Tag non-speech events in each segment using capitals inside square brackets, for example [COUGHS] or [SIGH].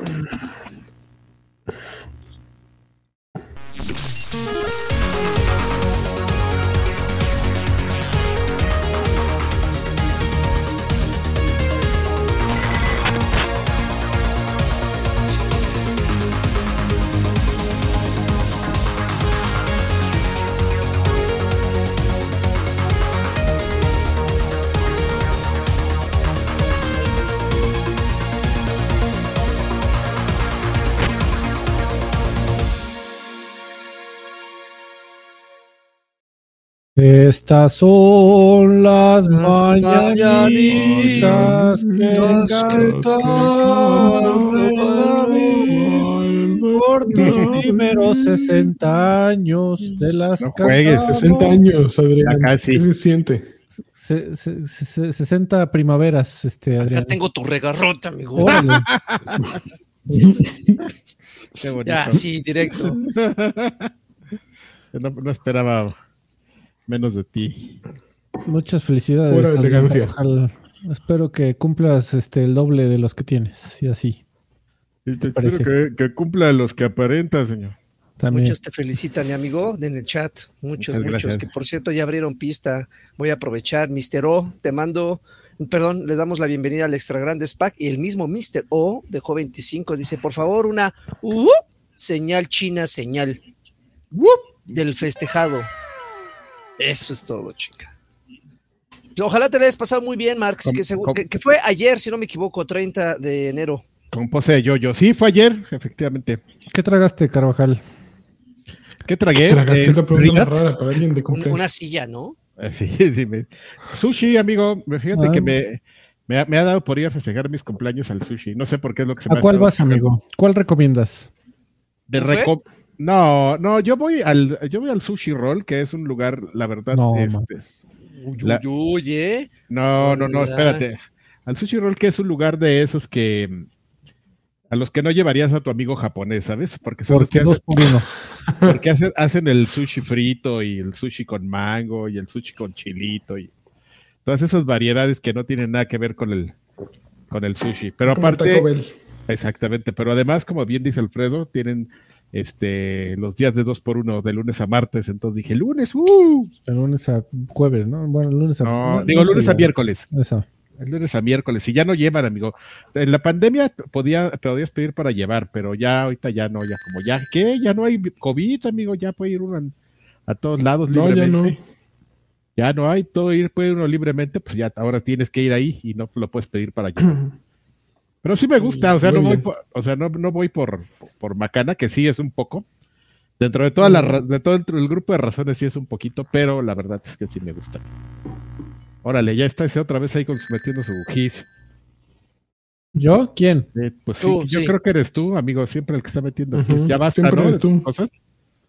Mm-hmm. Estas son las mañanitas que por tus [LAUGHS] primeros 60 años de las No juegues, 60 años, Adrián. Acá sí. ¿Qué se siente? Se- se- se- 60 primaveras, este, Ya Adrián. tengo tu regarrota, amigo. [LAUGHS] Qué bonito. Ya, sí, directo. [LAUGHS] No, no esperaba menos de ti. Muchas felicidades. Elegancia. Espero que cumplas este, el doble de los que tienes. Y así. Y te Parece. espero que, que cumpla los que aparenta, señor. También. Muchos te felicitan, mi amigo, en el chat. Muchos, Muchas muchos. gracias. Que por cierto ya abrieron pista. Voy a aprovechar. Mr. O, te mando, perdón, le damos la bienvenida al Extra Grandes Pack. Y el mismo Mr. O dejó 25. Dice, por favor, una uh, señal china, señal del festejado. Eso es todo, chica. Ojalá te la hayas pasado muy bien, Marx, Com- que, segu- com- que- que fue ayer, si no me equivoco, 30 de enero. Con pose de yo-yo. Sí, fue ayer, efectivamente. ¿Qué tragaste, Carvajal? ¿Qué tragué? Tragaste Eh, esta pregunta Rigat. más rara para alguien de Un- cumpleaños. una silla, ¿no? Eh, Sí, [LAUGHS] sí. me- Sushi, amigo. Me- Fíjate Ah. que me, me ha, me ha dado por ir a festejar mis cumpleaños al sushi. No sé por qué es lo que se me ¿A cuál vas, amigo? ¿Cuál recomiendas? De reco- No, no, yo voy al yo voy al sushi roll, que es un lugar, la verdad, No, este, Uy, La- uy, uy, ¿eh? no, no, no, espérate. Al sushi roll, que es un lugar de esos que a los que no llevarías a tu amigo japonés, ¿sabes? Porque son los que hacen, [LAUGHS] porque hacen, hacen el sushi frito y el sushi con mango y el sushi con chilito y todas esas variedades que no tienen nada que ver con el con el sushi. Pero aparte. Exactamente, pero además, como bien dice Alfredo, tienen este los días de dos por uno, de lunes a martes, entonces dije, lunes, ¡uh! De lunes a jueves, ¿no? Bueno, lunes a. No, no- digo lunes a miércoles, Eso. el lunes a miércoles, y ya no llevan, amigo. En la pandemia podía, podías pedir para llevar, pero ya ahorita ya no, ya como ya, ¿qué? Ya no hay COVID, amigo, ya puede ir uno a, a todos lados No, ya libremente. no. Ya no hay, todo ir, puede ir uno libremente, pues ya ahora tienes que ir ahí y no lo puedes pedir para llevar. [CLEARS THROAT] Pero sí me gusta, o sea, no voy por, o sea, no, no voy por, por macana, que sí es un poco. Dentro de toda la de todo del grupo de razones sí es un poquito, pero la verdad es que sí me gusta. Órale, ya está ese otra vez ahí metiendo su gis. ¿Yo? ¿Quién? Eh, pues Tú, sí, yo sí. creo que eres tú, amigo, siempre el que está metiendo Ujú, gis. Ya basta, siempre ¿no? eres tú. cosas.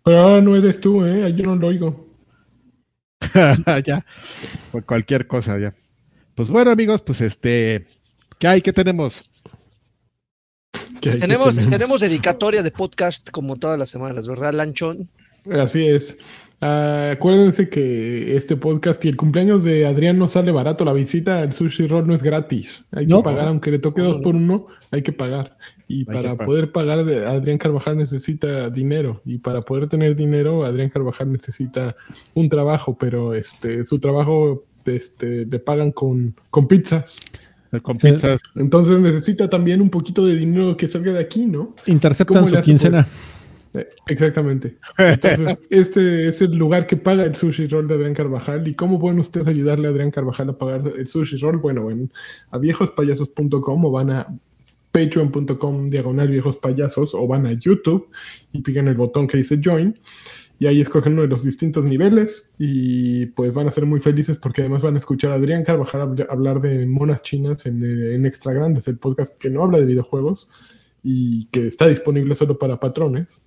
Pero ahora no eres tú, ¿eh? Yo no lo oigo. [LAUGHS] ya, por cualquier cosa, ya. Pues bueno, amigos, pues este, ¿qué hay? ¿Qué tenemos? [LAUGHS] ¿Qué Pues? ¿Qué tenemos, tenemos dedicatoria de podcast como todas las semanas, ¿verdad, Lanchón? Así es. Ah, acuérdense que este podcast y el cumpleaños de Adrián no sale barato. La visita al Sushi Roll no es gratis. Hay que No. pagar, aunque le toque dos por uno, hay que pagar. Y para pagar. poder pagar, Adrián Carvajal necesita dinero. Y para poder tener dinero, Adrián Carvajal necesita un trabajo, pero este, su trabajo este, le pagan con, con pizzas. Con Sí. pizzas. Entonces necesita también un poquito de dinero que salga de aquí, ¿no? Interceptan ¿Cómo le su quincena. Eh, Exactamente. Entonces, [LAUGHS] este es el lugar que paga el sushi roll de Adrián Carvajal. ¿Y cómo pueden ustedes ayudarle a Adrián Carvajal a pagar el sushi roll? Bueno, en a viejospayasos.com o van a patreon.com diagonal viejospayasos o van a YouTube y pican el botón que dice join y ahí escogen uno de los distintos niveles y pues van a ser muy felices porque además van a escuchar a Adrián Carvajal habl- hablar de monas chinas en, eh, en Extra Grandes, el podcast que no habla de videojuegos y que está disponible solo para patrones,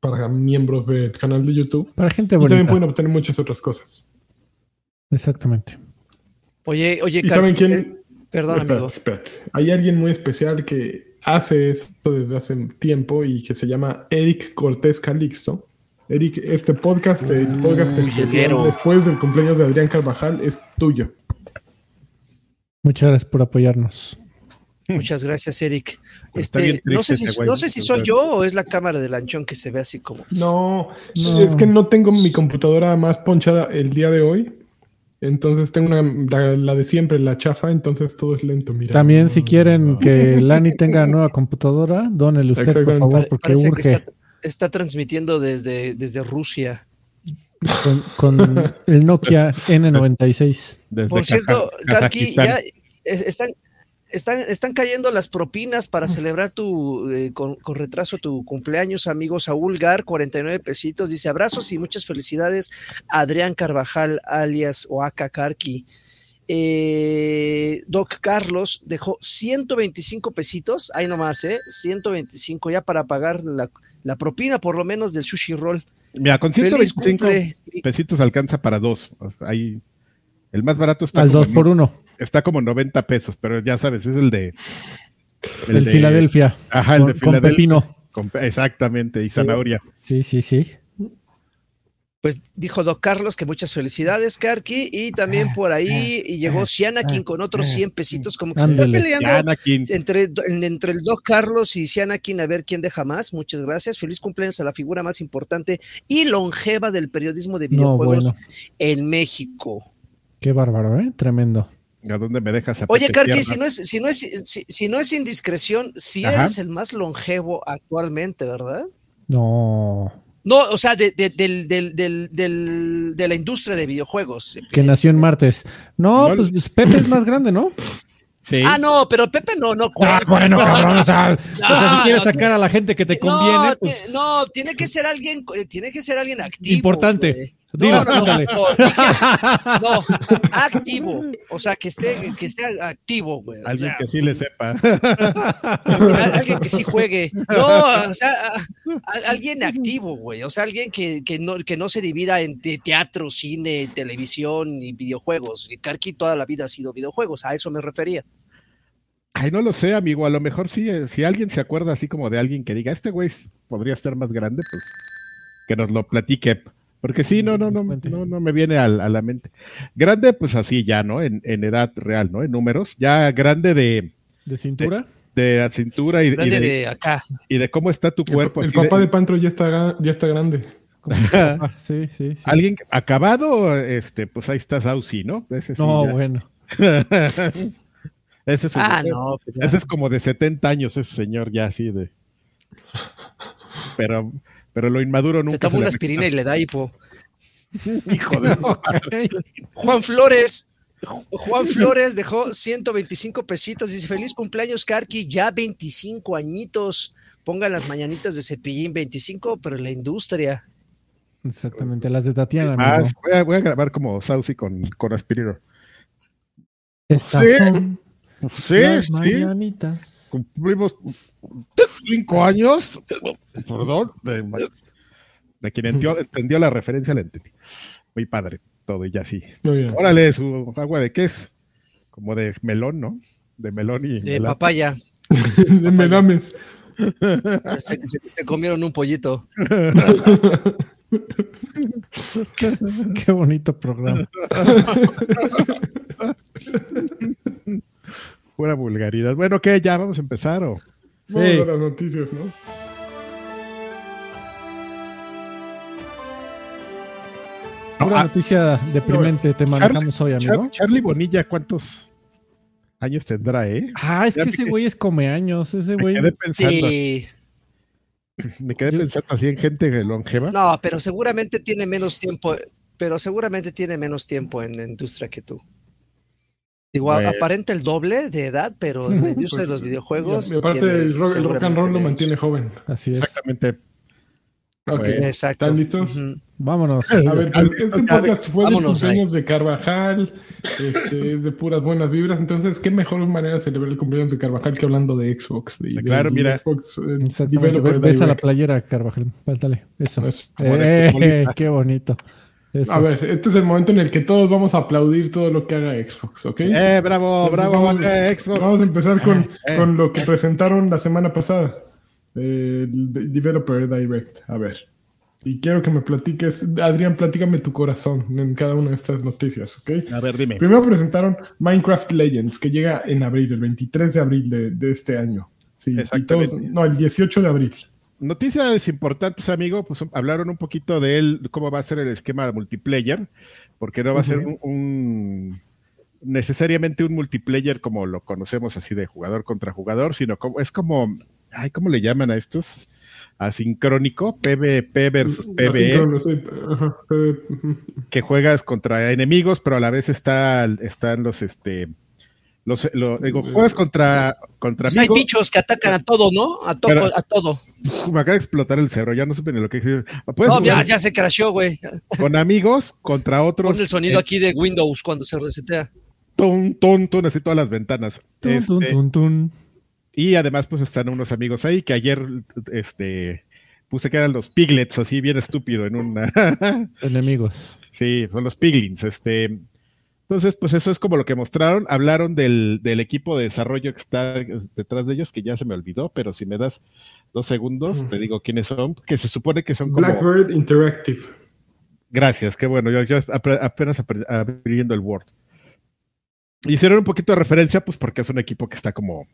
para miembros del canal de YouTube. Para gente Y también bonita. pueden obtener muchas otras cosas. Exactamente. Oye, oye, ¿Y saben quién? eh, Perdón, espérate, amigo. espérate. Hay alguien muy especial que hace esto desde hace tiempo y que se llama Eric Cortés Calixto. Eric, este podcast, el podcast Uy, especial después del cumpleaños de Adrián Carvajal es tuyo. Muchas gracias por apoyarnos. Muchas gracias, Eric. Está bien Este, no sé si, no sé si soy yo o es la cámara del lanchón que se ve así como. No, No. es que no tengo mi computadora más ponchada el día de hoy. Entonces tengo una, la, la de siempre, la chafa, entonces todo es lento. Mira. También si quieren que Lani tenga nueva computadora, dónele usted, por favor, porque Parece que urge está, está transmitiendo desde, desde Rusia. con, con el Nokia [LAUGHS] N96. Desde Por cierto, Kazajistán. ya están, están, están cayendo las propinas para celebrar tu eh, con, con retraso tu cumpleaños, amigo Saúl Gar, 49 pesitos. Dice abrazos y muchas felicidades, Adrián Carvajal, alias Oaka Karki. Eh, Doc Carlos dejó 125 pesitos, ahí nomás, ¿eh? 125 ya para pagar la, la propina, por lo menos del sushi roll. Mira, con Feliz 125 cumple. pesitos alcanza para dos. O sea, Ahí, el más barato está Al como, 2 por 1 está como 90 pesos, pero ya sabes, es el de... El, de- Filadelfia. Ajá, el de con Filadelfia. pepino. con pe- exactamente, y zanahoria. Sí, sí, sí. Pues dijo Doc Carlos que muchas felicidades, Karki, y también por ahí y llegó Sianakin con otros 100 pesitos, como que se está peleando entre, entre el Doc Carlos y Sianakin a ver quién deja más. Muchas gracias. Feliz cumpleaños a la figura más importante y longeva del periodismo de No, videojuegos bueno. en México. Qué bárbaro, ¿eh? Tremendo. ¿A dónde me dejas a Oye, Karki, si no es, si no es, si, si no es indiscreción, si Ajá. eres el más longevo actualmente, ¿verdad? No. No, o sea, de, de- del- del- del- del- de la industria de videojuegos. Que nació en martes. No, No, pues, pues, Pepe es más grande, ¿no? Sí. Ah, no, pero Pepe no, no Ah, cuenta. bueno, cabrón. O sea, [LAUGHS] o sea, si quieres no, sacar a la gente que te conviene, no, pues, no, tiene que ser alguien, eh, tiene que ser alguien activo. Importante. güey. Dilo, no, no, no, no, dije- [LAUGHS] no, activo. O sea, que esté, que esté activo, güey. O Alguien sea, que sí le sepa. al- alguien que sí juegue. No, o sea, alguien activo, güey. O sea, alguien que, que, no, que no se divida en te- teatro, cine, televisión y videojuegos. Karki toda la vida ha sido videojuegos, a eso me refería. Ay, no lo sé, amigo. A lo mejor sí, eh, si alguien se acuerda así como de alguien que diga, este güey podría ser más grande, pues que nos lo platique. Porque sí, no, [LAUGHS] no, no, no, no me viene al- a, la mente. Grande, pues así ya, ¿no? En, en edad real, ¿no? En números. Ya grande de, ¿De cintura? de la cintura y, y Grande de, de acá. y de cómo está tu cuerpo. el así de- papá de Pantro ya está, ya está grande. Ah, [LAUGHS] sí, sí, sí. Alguien acabado, este, pues ahí está Saucy, ¿no? Ese sí, No, ya. bueno. [LAUGHS] ese, es un- Ah, no. pues ese es como de 70 años, ese señor ya así de. Pero, pero lo inmaduro nunca. Se toma se una aspirina y le da hipo. [LAUGHS] Hijo de. [LAUGHS] Juan Flores. Ju- Juan Flores dejó 125 pesitos. Dice: Feliz cumpleaños, Karki. Ya 25 añitos. Pongan las mañanitas de cepillín 25, pero en la industria. Exactamente, las de Tatiana. Ah, voy, a, voy a grabar como Saucy con, con aspirino. Estas sí, son Sí, las sí. mañanitas. Cumplimos cinco años. Perdón. De, de quien entendió, entendió la referencia, la entendí. Muy padre, todo y ya sí. Órale, su agua de qué es? Como de melón, ¿no? De melón y De melón. papaya. [LAUGHS] De. Se, se- se comieron un pollito. [LAUGHS] Qué bonito programa. [LAUGHS] Pura vulgaridad. Bueno, ¿qué? ¿Ya vamos a empezar o...? Vamos Sí. a las noticias, ¿no? Pura Ah, noticia deprimente te manejamos hoy, amigo. Char- Charlie Bonilla, ¿cuántos años tendrá, eh? Ah, es Ya que me ese quedé- güey es come años. Ese Me güey. quedé pensando, Sí. [LAUGHS] me quedé Yo- pensando así en gente longeva. No, pero seguramente tiene menos tiempo. Pero seguramente tiene menos tiempo en la industria que tú. Igual, Pues- aparenta el doble de edad, pero en la [LAUGHS] industria de los videojuegos. Y aparte, tiene el rock, el rock and roll lo mantiene menos. joven. Así es. Exactamente. Ok. Bueno. Exacto. ¿Están listos? Vámonos. A ver, pues, este podcast fue de ahí. cumpleaños de Carvajal, este, [LAUGHS] es de puras buenas vibras, entonces, ¿qué mejor manera de celebrar el cumpleaños de Carvajal que hablando de Xbox? De, de- Claro, de mira. Xbox eh, Exactamente. Developer Ve- Besa la Direct. playera, Carvajal. Váltale. Eso. De Eh, qué bonito. Eso. A ver, este es el momento en el que todos vamos a aplaudir todo lo que haga Xbox, ¿ok? Eh, bravo, Entonces, bravo, vamos, eh, Xbox. vamos a empezar con, Eh, con lo que presentaron la semana pasada. eh, el de- Developer Direct. A ver. Y quiero que me platiques, Adrián, platícame tu corazón en cada una de estas noticias, ¿ok? A ver, dime. Primero presentaron Minecraft Legends, que llega en abril, el 23 de abril de, de este año. Sí, y todos- no, el 18 de abril. Noticias importantes, amigo, pues hablaron un poquito de él, cómo va a ser el esquema de multiplayer, porque no va a ser un, necesariamente un multiplayer como lo conocemos así de jugador contra jugador, sino como es como, ay, ¿cómo le llaman a estos? Asincrónico, PvP versus PvE, Asíncrono, sí, ajá, PvE, ujú. que juegas contra enemigos, pero a la vez está, están los, este, los, lo- digo, juegas contra, contra Pues hay bichos que atacan a todo, ¿no? A, to- Pero- a todo. Me acaba de explotar el cerebro, ya no supe ni lo que No, ya, ya se crasheó, güey. con amigos contra otros. Pon el sonido eh, aquí de Windows cuando se resetea. Ton, ton, ton, así todas las ventanas. Tun, tun, Este, tun, tun. y además, pues están unos amigos ahí que ayer este, puse que eran los piglets, así bien estúpido en una. [LAUGHS] Enemigos. sí, son los piglins. Este. Entonces, pues eso es como lo que mostraron. Hablaron del, del equipo de desarrollo que está detrás de ellos, que ya se me olvidó, pero si me das dos segundos, te digo quiénes son, que se supone que son como. Blackbird Interactive. Gracias, qué bueno. Yo, yo apenas abriendo el Word. Hicieron un poquito de referencia, pues porque es un equipo que está como,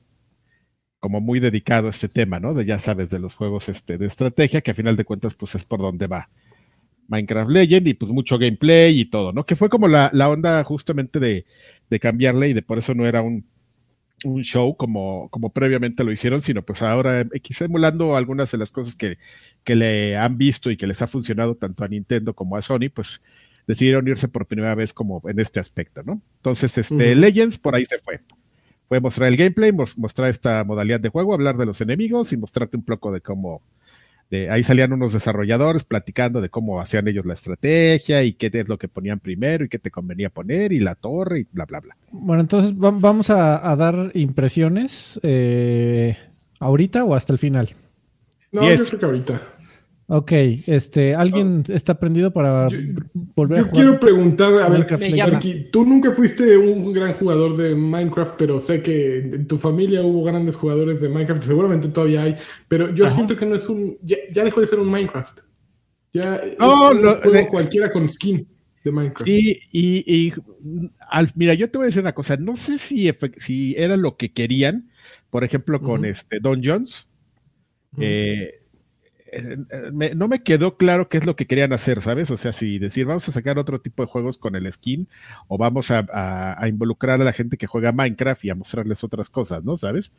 como muy dedicado a este tema, ¿no? De ya sabes, de los juegos este, de estrategia, que a final de cuentas, pues es por donde va Minecraft Legend y pues mucho gameplay y todo, ¿no? Que fue como la, la onda justamente de, de cambiarle y de por eso no era un, un show como, como previamente lo hicieron, sino pues ahora quizá emulando algunas de las cosas que, que le han visto y que les ha funcionado tanto a Nintendo como a Sony, pues decidieron irse por primera vez como en este aspecto, ¿no? Entonces, este. Legends por ahí se fue. Fue mostrar el gameplay, mos- mostrar esta modalidad de juego, hablar de los enemigos y mostrarte un poco de cómo de, ahí salían unos desarrolladores platicando de cómo hacían ellos la estrategia y qué es lo que ponían primero y qué te convenía poner y la torre y bla, bla, bla. Bueno, entonces va- vamos a, a dar impresiones eh, ahorita o hasta el final. No, yo creo que ahorita. Ok, este, ¿alguien está prendido para Yo- volver a Yo jugar? quiero preguntar, a ver. Arqui, tú nunca fuiste un gran jugador de Minecraft, pero sé que en tu familia hubo grandes jugadores de Minecraft, seguramente todavía hay, pero yo Ajá. siento que no es un, ya, ya dejó de ser un Minecraft. Ya es No, un no, juego de- cualquiera con skin de Minecraft. Sí, y, y, al- mira, yo te voy a decir una cosa, no sé si, si era lo que querían, por ejemplo, con este Don Jones, eh, eh, me- no me quedó claro qué es lo que querían hacer, ¿sabes? O sea, si decir, vamos a sacar otro tipo de juegos con el skin, o vamos a, a- a involucrar a la gente que juega Minecraft y a mostrarles otras cosas, ¿no? ¿Sabes?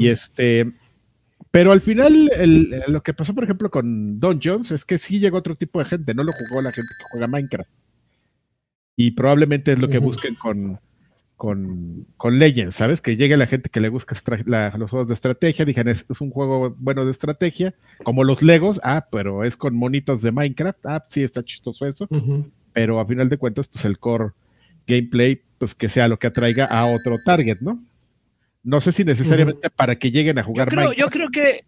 Y este, pero al final, el- lo que pasó, por ejemplo, con Don Jones es que sí llegó otro tipo de gente, no lo jugó la gente que juega Minecraft. Y probablemente es lo que busquen con, con, con Legends, ¿sabes? Que llegue la gente que le la- los juegos de estrategia, digan, es, es un juego bueno de estrategia, como los Legos, ah, pero es con monitos de Minecraft, ah, sí, está chistoso eso, pero a final de cuentas, pues el core gameplay, pues que sea lo que atraiga a otro target, ¿no? No sé si necesariamente para que lleguen a Yo jugar creo, Minecraft, yo creo que,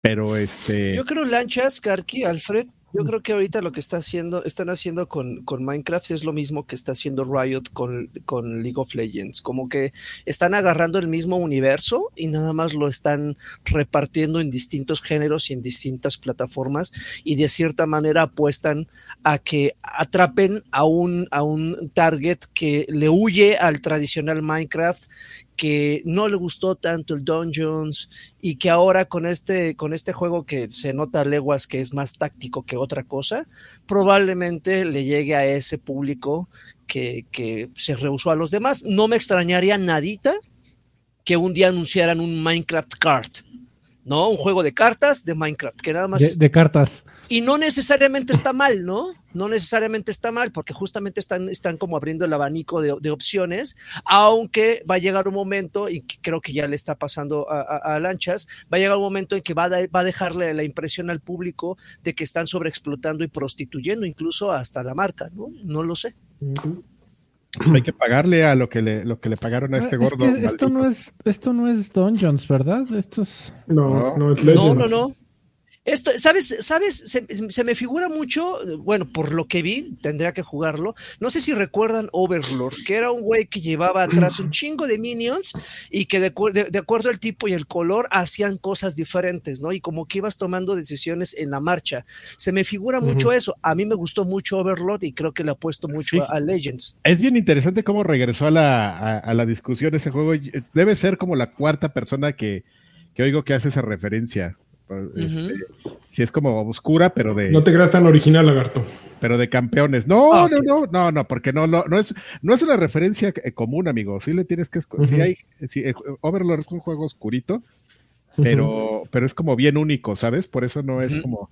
pero este... yo creo Lanchas, Karki, Alfred, yo creo que ahorita lo que está haciendo, están haciendo con, con Minecraft es lo mismo que está haciendo Riot con, con League of Legends. Como que están agarrando el mismo universo y nada más lo están repartiendo en distintos géneros y en distintas plataformas y de cierta manera apuestan a que atrapen a un, a un target que le huye al tradicional Minecraft, que no le gustó tanto el Dungeons y que ahora con este, con este juego que se nota a leguas que es más táctico que otra cosa, probablemente le llegue a ese público que, que se rehusó a los demás. No me extrañaría nadita que un día anunciaran un Minecraft Cart, ¿no? Un juego de cartas de Minecraft, que nada más De, es- de cartas. y no necesariamente está mal, ¿no? No necesariamente está mal, porque justamente están, están como abriendo el abanico de, de opciones, aunque va a llegar un momento, y creo que ya le está pasando a, a- a Lanchas, va a llegar un momento en que va a, va a dejarle la impresión al público de que están sobreexplotando y prostituyendo incluso hasta la marca, ¿no? No lo sé. Hay [CLEARS THROAT] que pagarle a lo que le, lo que le pagaron a este Ah, es gordo. esto no es, esto no es Dungeons, ¿verdad? Esto es. No, No. no es No, Legends. no, no. Esto, ¿sabes? ¿Sabes? Se, se, me figura mucho, bueno, por lo que vi, tendría que jugarlo. No sé si recuerdan Overlord, que era un güey que llevaba atrás un chingo de minions y que de, de, de, acuerdo al tipo y el color hacían cosas diferentes, ¿no? Y como que ibas tomando decisiones en la marcha. Se me figura mucho uh -huh. eso. A mí me gustó mucho Overlord y creo que le apuesto mucho sí. a, a, Legends. Es bien interesante cómo regresó a la, a, a la discusión ese juego. Debe ser como la cuarta persona que, que oigo que hace esa referencia. Este, uh -huh. Sí, es como oscura, pero de. No te creas tan original, lagarto. Pero de campeones. No, ah, okay. no, no, no, no, porque no, no, no, es, no es una referencia común, amigo. Sí le tienes que. Uh -huh. sí hay, sí, Overlord es un juego oscurito, pero, uh -huh. pero es como bien único, ¿sabes? Por eso no es como.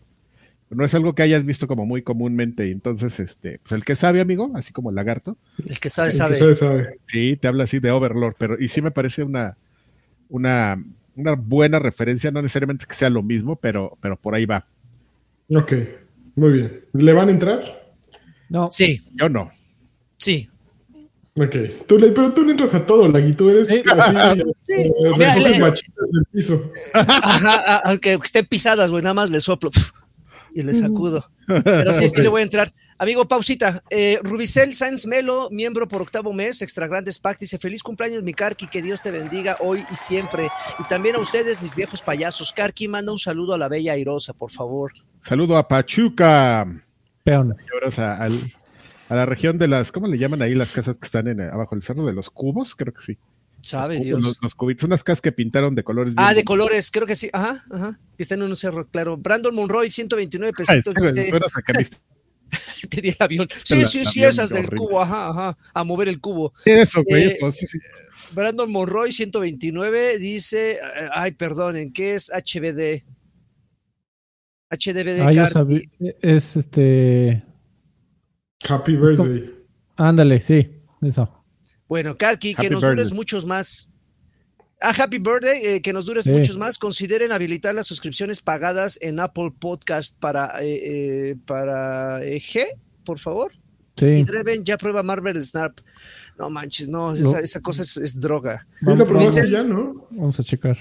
No es algo que hayas visto como muy comúnmente. Entonces, este, pues el que sabe, amigo, así como el lagarto. El que sabe, sabe. El que sabe, sabe. Sí, te habla así de Overlord, pero y sí me parece una, una una buena referencia, no necesariamente que sea lo mismo, pero, pero por ahí va. Ok, muy bien. ¿Le van a entrar? No. Sí. Yo no. Sí. Ok, tú le, pero tú le entras a todo, Lagui, tú eres sí. así, [LAUGHS] sí. Eh, Mira, le, del piso. Ajá, aunque estén pisadas, güey, nada más le soplo [LAUGHS] y le sacudo. [LAUGHS] Pero sí, okay. sí le voy a entrar. Amigo, pausita. Eh, Rubicel Sáenz Melo, miembro por octavo mes, Extra Grandes Pack, dice: Feliz cumpleaños, mi Karki, que Dios te bendiga hoy y siempre. Y también a ustedes, mis viejos payasos. Karki, manda un saludo a la bella airosa, por favor. Saludo a Pachuca. Peón. A, a, a, la región de las, ¿cómo le llaman ahí las casas que están en, abajo del cerro de los cubos? Creo que sí. Sabe los, Dios. Los, los, cubitos, unas casas que pintaron de colores. Ah, de colores, creo que sí. Ajá, ajá. Que están en un cerro, claro. Brandon Monroy, 129 pesitos. Ay, dice, [LAUGHS] te di el avión. Sí, la, sí, sí, esas del horrible. cubo, ajá, ajá, a mover el cubo. Sí, eso, güey, Eh, eso, sí, sí. Brandon Monroy, 129, dice, eh, ay, perdonen, ¿qué es HBD? HDBD Ah, yo sabía. Es este. Happy birthday. Ándale, sí, eso. Bueno, Karki, que Happy nos birthday. dures muchos más. Ah, Happy Birthday, eh, que nos dures Sí. muchos más. Consideren habilitar las suscripciones pagadas en Apple Podcast para, eh, eh, para eh, G, por favor. Y Sí. Dreven ya prueba Marvel Snap. No manches, no, esa, esa cosa es, es droga. Vamos, probaste Dice- ya, ¿no? vamos a checar.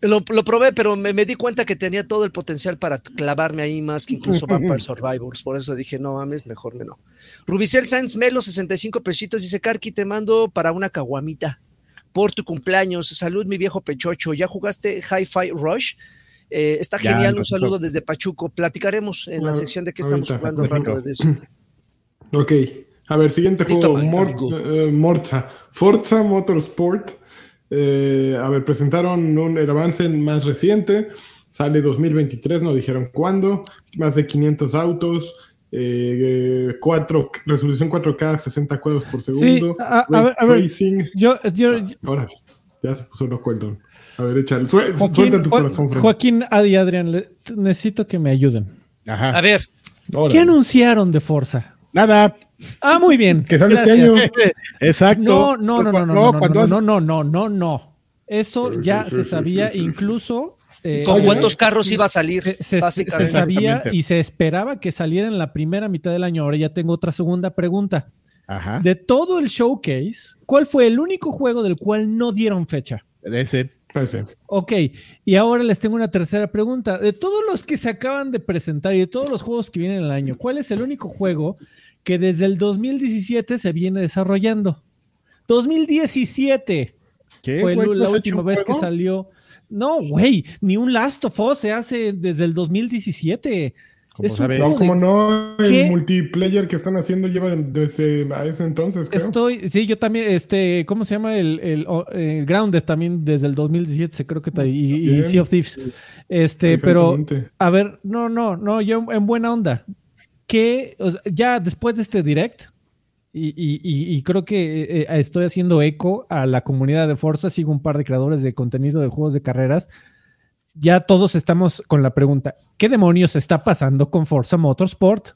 Lo, lo probé, pero me, me di cuenta que tenía todo el potencial para clavarme ahí más que incluso Vampire [LAUGHS] Survivors. Por eso dije, no mames, mejor me no. Rubicel Sanz Melo, 65 pesitos, dice, Karki, te mando para una caguamita por tu cumpleaños. Salud, mi viejo pechocho. ¿Ya jugaste Hi-Fi Rush? Eh, está Ya, genial, un saludo desde Pachuco. Platicaremos en la Ah, sección de qué estamos ahorita, jugando rato de eso. [CLEARS THROAT] Ok. A ver, siguiente juego. Mike, Mor- amigo. eh, Morza. Forza Motorsport. Eh, a ver, presentaron un, el avance más reciente. Sale 2023, no dijeron cuándo. Más de 500 autos. Eh, cuatro, resolución 4K, 60 cuadros por segundo. a- a ray ver, a ver. tracing. Yo, yo, yo- Ahora, ya se puso loco el don. A ver, échale. Sue- Joaquín, suelta tu corazón, Fred. Joaquín, Adi Adrián, le- necesito que me ayuden. Ajá. A ver, Órale. ¿Qué anunciaron de Forza? Nada. Ah, muy bien. Que sale este año. [LAUGHS] Exacto. No, no, no, no, no, no, no, no, no, no, no, no, no. Eso Sí, ya sí, se sí, sí, sabía, sí, sí, sí. incluso eh, ¿con cuántos carros iba a salir? se, se- se básicamente. sabía y se esperaba que saliera en la primera mitad del año. Ahora ya tengo otra segunda pregunta. Ajá. De todo el showcase, ¿cuál fue el único juego del cual no dieron fecha? De ese. Ese. Ok, y ahora les tengo una tercera pregunta. De todos los que se acaban de presentar y de todos los juegos que vienen en el año, ¿cuál es el único juego que desde el 2017 se viene desarrollando? 2017 ¿Qué, fue güey? la ¿No has hecho última vez que salió. No, güey, ni un Last of Us se hace desde el 2017. Como es un sabes. No, como no, el ¿Qué? multiplayer que están haciendo lleva desde a ese entonces, creo. Estoy, sí, yo también, este, ¿cómo se llama? El, el, eh, Grounded también desde el 2017, se creo que está, y, y. Sea of Thieves. Este, pero. A ver, no, no, no, yo en buena onda. Que o sea, ya después de este direct, y, y- y- y creo que eh, eh, estoy haciendo eco a la comunidad de Forza, sigo un par de creadores de contenido de juegos de carreras. Ya todos estamos con la pregunta: ¿qué demonios está pasando con Forza Motorsport?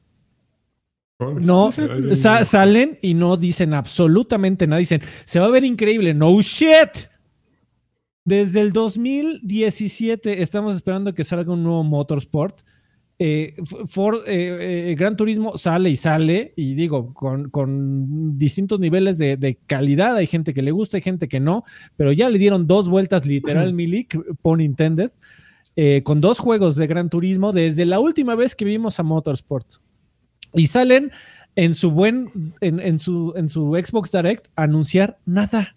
No, sa- salen y no dicen absolutamente nada. Dicen, se va a ver increíble. No shit. Desde el 2017 estamos esperando que salga un nuevo Motorsport. Eh, For- eh, eh, Gran Turismo sale y sale, y digo, con, con distintos niveles de, de calidad. Hay gente que le gusta, hay gente que no, pero ya le dieron dos vueltas literal, Milik, pun intended. con dos juegos de Gran Turismo desde la última vez que vimos a Motorsport. Y salen en su buen, en, en su, en su Xbox Direct a anunciar nada.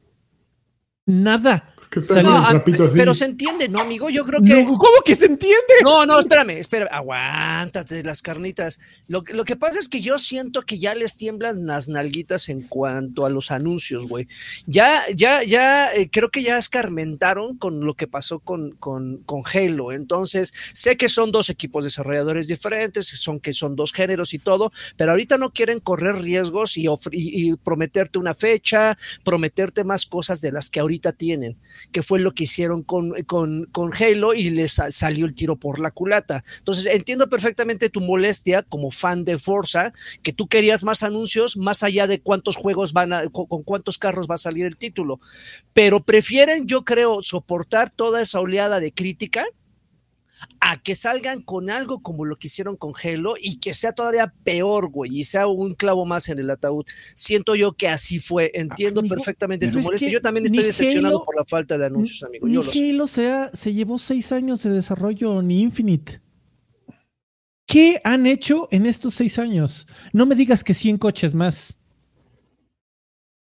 Nada. que está No, pero se entiende, ¿no, amigo? Yo creo que. No, ¿Cómo que se entiende? No, no, espérame, espérame, aguántate las carnitas. Lo, que- lo que pasa es que yo siento que ya les tiemblan las nalguitas en cuanto a los anuncios, güey. Ya, ya, ya, eh, creo que ya escarmentaron con lo que pasó con, con, con Halo. Entonces, sé que son dos equipos desarrolladores diferentes, son que son dos géneros y todo, pero ahorita no quieren correr riesgos y- y prometerte una fecha, prometerte más cosas de las que ahorita tienen que fue lo que hicieron con, con, con Halo y les sa- salió el tiro por la culata. Entonces, entiendo perfectamente tu molestia como fan de Forza, que tú querías más anuncios más allá de cuántos juegos van a, con cuántos carros va a salir el título, pero prefieren, yo creo, soportar toda esa oleada de crítica a que salgan con algo como lo que hicieron con Halo y que sea todavía peor, güey, y sea un clavo más en el ataúd. Siento yo que así fue. Entiendo Amigo, perfectamente tu es molestia. que Yo también estoy decepcionado Halo- por la falta de anuncios, amigo. Yo. Halo sea, se llevó seis años de desarrollo, ni Infinite. ¿Qué han hecho en estos seis años? No me digas que 100 coches más.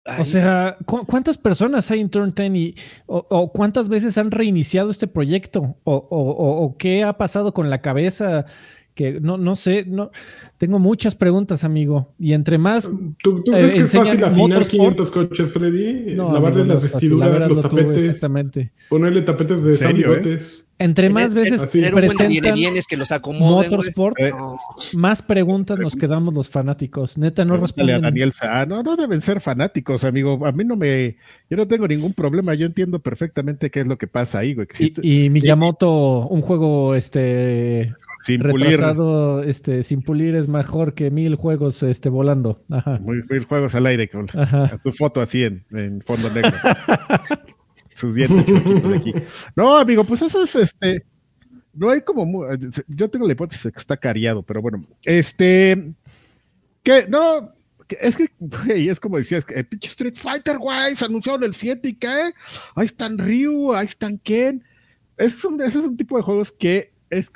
O Ay, sea, ¿cu- ¿cuántas personas hay en Turn 10 y, o, o cuántas veces han reiniciado este proyecto? O, o- o- o qué ha pasado con la cabeza? Que no, no sé, no, tengo muchas preguntas, amigo. Y entre más, ¿Tú, tú Eh, crees que es fácil afinar Motorsport. 500 coches, Freddy? no, Lavarle amigo, las. La vestiduras, verdad los lo tuve, tapetes, exactamente. ponerle tapetes de ¿En serio, eh? Entre más veces así. tener un buen de presentan bienes que los acomoden. Motorsport, Eh, No. más preguntas nos quedamos los fanáticos. Neta, no Pregúntale a responden. Daniel ah, no, no deben ser fanáticos, amigo. A mí no me, yo no tengo ningún problema. Yo entiendo perfectamente qué es lo que pasa ahí, güey. Y, y Miyamoto, un juego este sin pulir retrasado, este, sin pulir es mejor que mil juegos este volando. Ajá. muy, mil juegos al aire con Ajá. su foto así en, en fondo negro. [LAUGHS] Sus dientes de aquí. [LAUGHS] No, amigo, pues eso es este. No hay como. Yo tengo la hipótesis de que está cariado, pero bueno. Este. Que no. que Es que, güey, es como decías, que el pinche Street Fighter, güey, se anunciaron el 7 y qué. Ahí están Ryu, ahí están Ken. Es un, ese es un tipo de juegos que es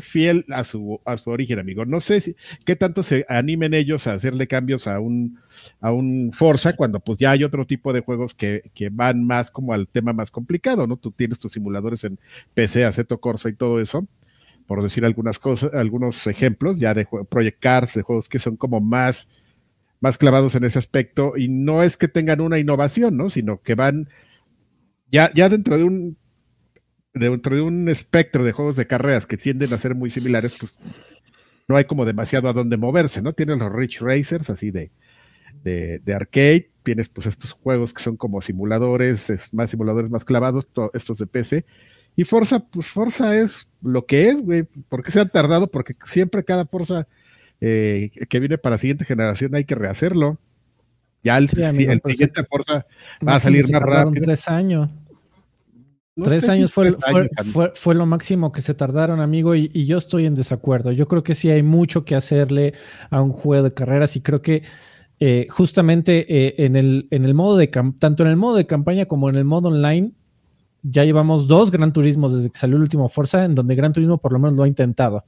fiel a su, a su origen, amigo. No sé si, qué tanto se animen ellos a hacerle cambios a un, a un Forza cuando pues ya hay otro tipo de juegos que, que van más como al tema más complicado, ¿no? Tú tienes tus simuladores en PC, Aceto Corsa y todo eso, por decir algunas cosas, algunos ejemplos ya de Project Cars, de juegos que son como más, más clavados en ese aspecto y no es que tengan una innovación, ¿no? Sino que van ya, ya dentro de un dentro de un espectro de juegos de carreras que tienden a ser muy similares, pues no hay como demasiado a dónde moverse, ¿no? Tienes los Rich Racers así de, de, de arcade, tienes pues estos juegos que son como simuladores, es más simuladores más clavados, to- estos de PC. Y Forza, pues Forza es lo que es, güey. ¿Por qué se han tardado? Porque siempre cada Forza eh, que viene para la siguiente generación hay que rehacerlo. Ya el, Sí, si- amigo, el pero siguiente Forza va a salir más rápido. Tres años. No tres si años, fue, tres fue- años, fue- fue lo máximo que se tardaron, amigo, y, y yo estoy en desacuerdo. Yo creo que sí hay mucho que hacerle a un juego de carreras y creo que eh, justamente eh, en, el, en el modo de tanto en el modo de campaña como en el modo online, ya llevamos dos Gran Turismos desde que salió el último Forza, en donde Gran Turismo por lo menos lo ha intentado.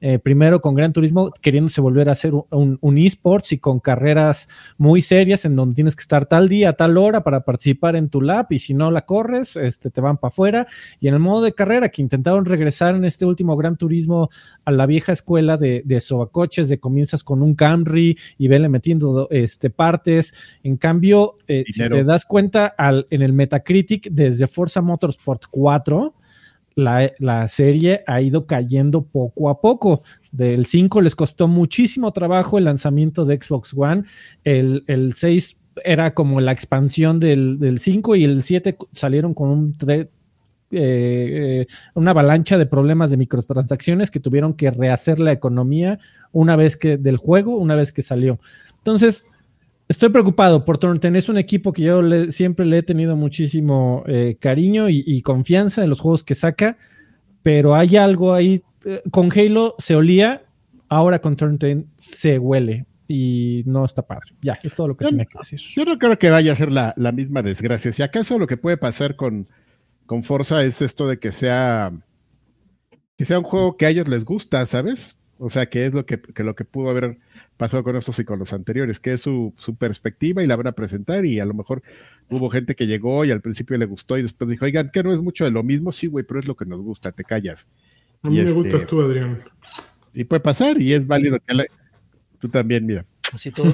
Eh, primero con Gran Turismo queriéndose volver a hacer un, esports y con carreras muy serias en donde tienes que estar tal día, tal hora para participar en tu lap y si no la corres, este, te van para afuera. Y en el modo de carrera que intentaron regresar en este último Gran Turismo a la vieja escuela de, de sobacoches, de comienzas con un Camry y vele metiendo este, partes. En cambio, eh, si te das cuenta al, en el Metacritic desde Forza Motorsport 4, la, la serie ha ido cayendo poco a poco. Del 5 les costó muchísimo trabajo el lanzamiento de Xbox One. El, el 6 era como la expansión del, del 5 y el 7 salieron con un eh, eh, una avalancha de problemas de microtransacciones que tuvieron que rehacer la economía una vez que del juego, una vez que salió. Entonces, estoy preocupado por Thornton. Es un equipo que yo le- siempre le he tenido muchísimo eh, cariño y, y confianza en los juegos que saca, pero hay algo ahí. eh, con Halo se olía, ahora con Thornton se huele y no está padre. Ya, es todo lo que Yo tenía no- que decir. Yo no creo que vaya a ser la, la misma desgracia. Si acaso lo que puede pasar con, con Forza es esto de que sea que sea un juego que a ellos les gusta, ¿sabes? O sea, que es lo que, que lo que pudo haber pasado con estos y con los anteriores, que es su, su, perspectiva y la van a presentar y a lo mejor hubo gente que llegó y al principio le gustó y después dijo, oigan, que no es mucho de lo mismo, sí, güey, pero es lo que nos gusta, te callas. A mí me gustas tú, Adrián. Y puede pasar y es válido que la... tú también, mira. Así todo,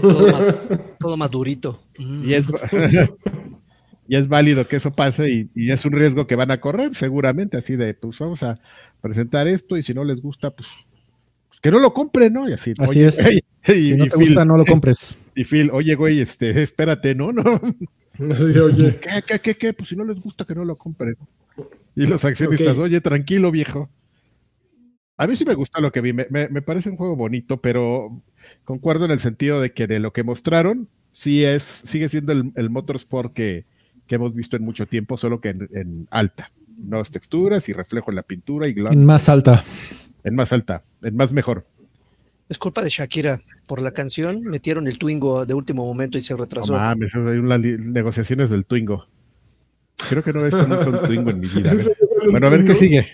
todo, madurito. Y, es, [LAUGHS] y es válido que eso pase y, y, es un riesgo que van a correr seguramente, así de, pues vamos a presentar esto y si no les gusta, pues que no lo compre, ¿no? Y así. Así es. [LAUGHS] si no te gusta, no lo compres. [LAUGHS] Y Phil, oye, güey, este, [LAUGHS] espérate, ¿no? no. oye. ¿Qué, qué, qué, qué? Pues si no les gusta, que no lo compren. Y los accionistas, oye, tranquilo, viejo. A mí sí me gusta lo que vi, me, me, me, parece un juego bonito, pero concuerdo en el sentido de que de lo que mostraron, sí es, sigue siendo el, el motorsport que, que, hemos visto en mucho tiempo, solo que en, en alta. Nuevas texturas y reflejo en la pintura y En más alta. En más alta, en más mejor. Es culpa de Shakira. Por la canción metieron el Twingo de último momento y se retrasó. No mames, hay unas negociaciones del Twingo. Creo que no he visto nunca un Twingo en mi vida. bueno, a ver qué sigue.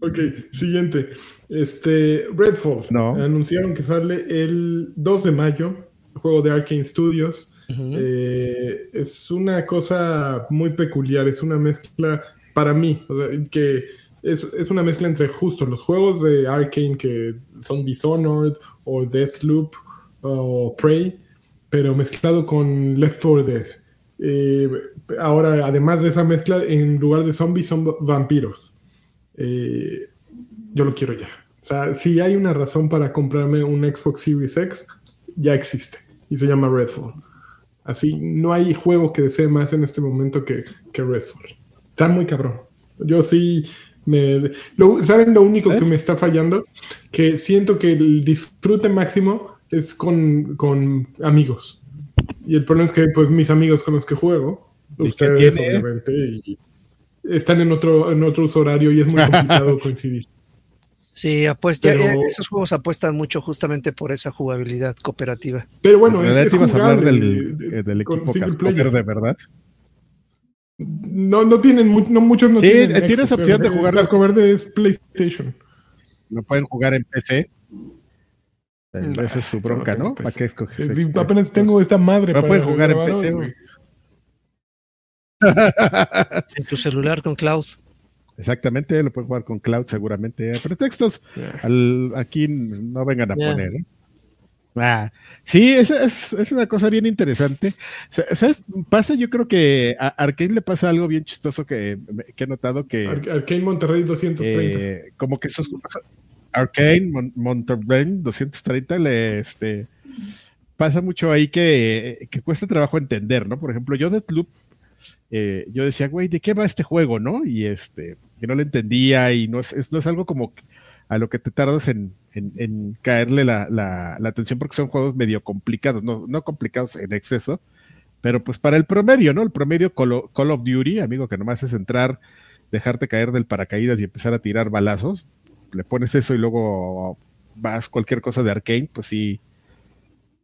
Ok, siguiente. Este, Redfall. No. Anunciaron que sale el 2 de mayo, juego de Arkane Studios. Uh -huh. eh, es una cosa muy peculiar, es una mezcla para mí, que es, es, una mezcla entre justo los juegos de Arkane que son Dishonored o Deathloop o Prey, pero mezclado con Left 4 Dead. Eh, ahora, además de esa mezcla, en lugar de zombies son vampiros. Eh, yo lo quiero ya. O sea, si hay una razón para comprarme un Xbox Series X, ya existe. Y se llama Redfall. Así, no hay juego que desee más en este momento que, que Redfall. Está muy cabrón. Yo sí me, lo, ¿Saben lo único ¿Es? que me está fallando? Que siento que el disfrute máximo es con, con, amigos. Y el problema es que pues mis amigos con los que juego, ustedes tiene? obviamente, y están en otro, en otro uso horario y es muy [LAUGHS] complicado coincidir. Sí, apuesta, pero, esos juegos apuestan mucho justamente por esa jugabilidad cooperativa. Pero bueno, es, es ibas a hablar del, del equipo de verdad. No, no tienen, no, muchos no sí, tienen. tienes Xbox, opción de jugar. Casco Verde es PlayStation. No pueden jugar en PC. Nah, Esa es su bronca, ¿no? ¿Para qué escoges? Sí, apenas tengo esta madre. No pueden jugar en PC, güey. en tu celular con cloud. Exactamente, lo pueden jugar con cloud seguramente. Pretextos yeah. al, aquí no vengan a yeah. poner. ¿eh? Ah, sí, es, es, es, una cosa bien interesante. ¿Sabes? Pasa, yo creo que a Arkane le pasa algo bien chistoso que, que he notado que. Ar Arkane Monterrey 230. Eh, como que esos. Arkane Mon Monterrey 230 le este, pasa mucho ahí que, que, cuesta trabajo entender, ¿no? Por ejemplo, yo Deathloop, eh, yo decía, güey, ¿de qué va este juego, no? Y este, que no lo entendía y no es, no es algo como a lo que te tardas en, en, en caerle la, la, la, atención porque son juegos medio complicados, no, no complicados en exceso, pero pues para el promedio, ¿no? El promedio Call, of Duty, amigo, que nomás es entrar, dejarte caer del paracaídas y empezar a tirar balazos, le pones eso y luego vas cualquier cosa de arcane, pues sí,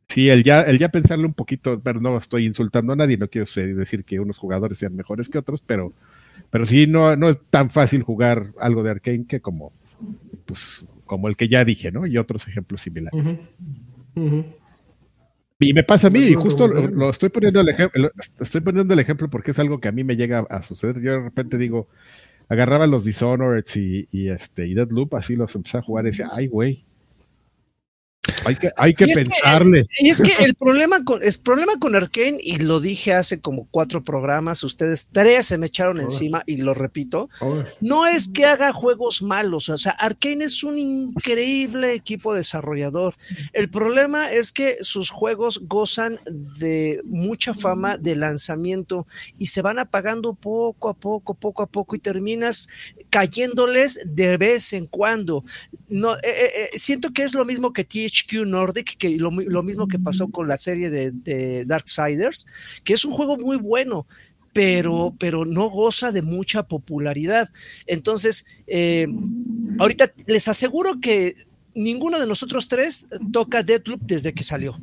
sí, el ya, el ya pensarle un poquito, pero no estoy insultando a nadie, no quiero decir que unos jugadores sean mejores que otros, pero, pero sí, no, no es tan fácil jugar algo de arcane que como pues, como el que ya dije, ¿no? Y otros ejemplos similares. Uh -huh. Uh -huh. Y me pasa a mí, y justo lo, lo, estoy poniendo el ejemplo, estoy poniendo el ejemplo porque es algo que a mí me llega a suceder. Yo de repente digo, agarraba los Dishonored y, y este y Deadloop, así los empecé a jugar y decía, ay, güey, hay que, hay que y pensarle. Que, y es que el problema con, el problema con Arkane, y lo dije hace como cuatro programas, ustedes tres se me echaron oh. encima, y lo repito, oh. no es que haga juegos malos, o sea, Arkane es un increíble equipo desarrollador. El problema es que sus juegos gozan de mucha fama de lanzamiento y se van apagando poco a poco, poco a poco, y terminas cayéndoles de vez en cuando. No, eh, eh, siento que es lo mismo que THQ Nordic, que lo, lo mismo que pasó con la serie de, de Darksiders, que es un juego muy bueno, pero, pero no goza de mucha popularidad. Entonces, eh, ahorita les aseguro que ninguno de nosotros tres toca Deadloop desde que salió.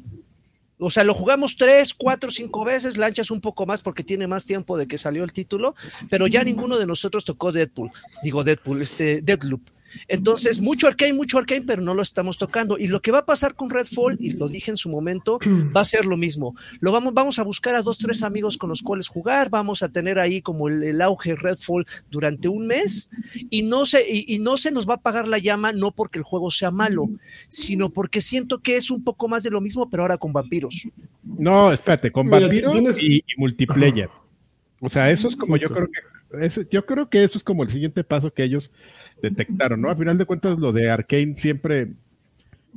O sea, lo jugamos tres, cuatro, cinco veces, lanchas un poco más porque tiene más tiempo de que salió el título, pero ya ninguno de nosotros tocó Deadpool, digo Deadpool, este Deadloop. Entonces, mucho arcane, mucho arcane, pero no lo estamos tocando. Y lo que va a pasar con Redfall, y lo dije en su momento, va a ser lo mismo. Lo vamos, vamos a buscar a dos, tres amigos con los cuales jugar, vamos a tener ahí como el, el auge Redfall durante un mes, y no, se, y, y no se nos va a apagar la llama, no porque el juego sea malo, sino porque siento que es un poco más de lo mismo, pero ahora con vampiros. No, espérate, con Mira, vampiros tienes- y, y multiplayer. O sea, eso es como yo creo que eso, yo creo que eso es como el siguiente paso que ellos detectaron, ¿no? A final de cuentas, lo de Arkane siempre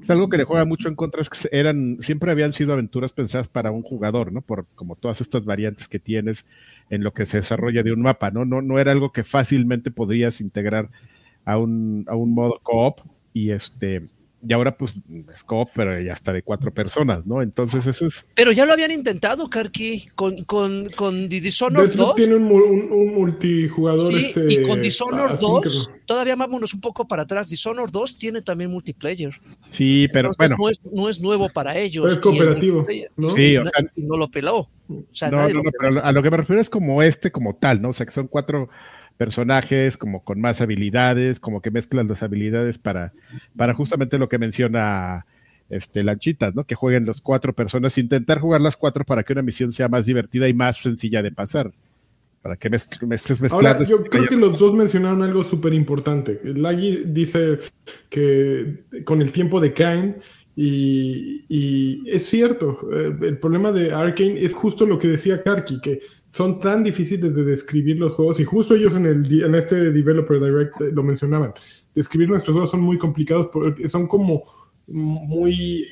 es algo que le juega mucho en contra, es que eran, siempre habían sido aventuras pensadas para un jugador, ¿no? Por como todas estas variantes que tienes en lo que se desarrolla de un mapa, ¿no? No, no era algo que fácilmente podrías integrar a un, a un modo co-op y este y ahora pues es co-op, pero ya hasta de cuatro personas, ¿no? Entonces eso es Pero ya lo habían intentado, Karki, con, con, con The Dishonored Deathloop 2. tiene un, mu- un- un multijugador. Sí, este, y con Dishonored 2, asíncrono. todavía vámonos un poco para atrás. Dishonored 2 tiene también multiplayer. sí, pero Entonces, bueno, no, es, no es nuevo para ellos. Pero es el cooperativo, ¿no? Sí, o sea- no lo peló. O sea, no, nadie no, lo no, peló. pero a lo que me refiero es como este, como tal, ¿no? O sea, que son cuatro personajes, como con más habilidades, como que mezclan las habilidades para, para justamente lo que menciona este Lanchitas, ¿no? Que jueguen los cuatro personas, intentar jugar las cuatro para que una misión sea más divertida y más sencilla de pasar. Para que me, me estés mezclando. Ahora, yo este creo que los dos mencionaron algo súper importante. Lagui dice que con el tiempo decaen y, y es cierto. eh, el problema de Arkane es justo lo que decía Karki, que son tan difíciles de describir los juegos y justo ellos en, el, en este Developer Direct eh, lo mencionaban. Describir nuestros juegos son muy complicados porque son como muy,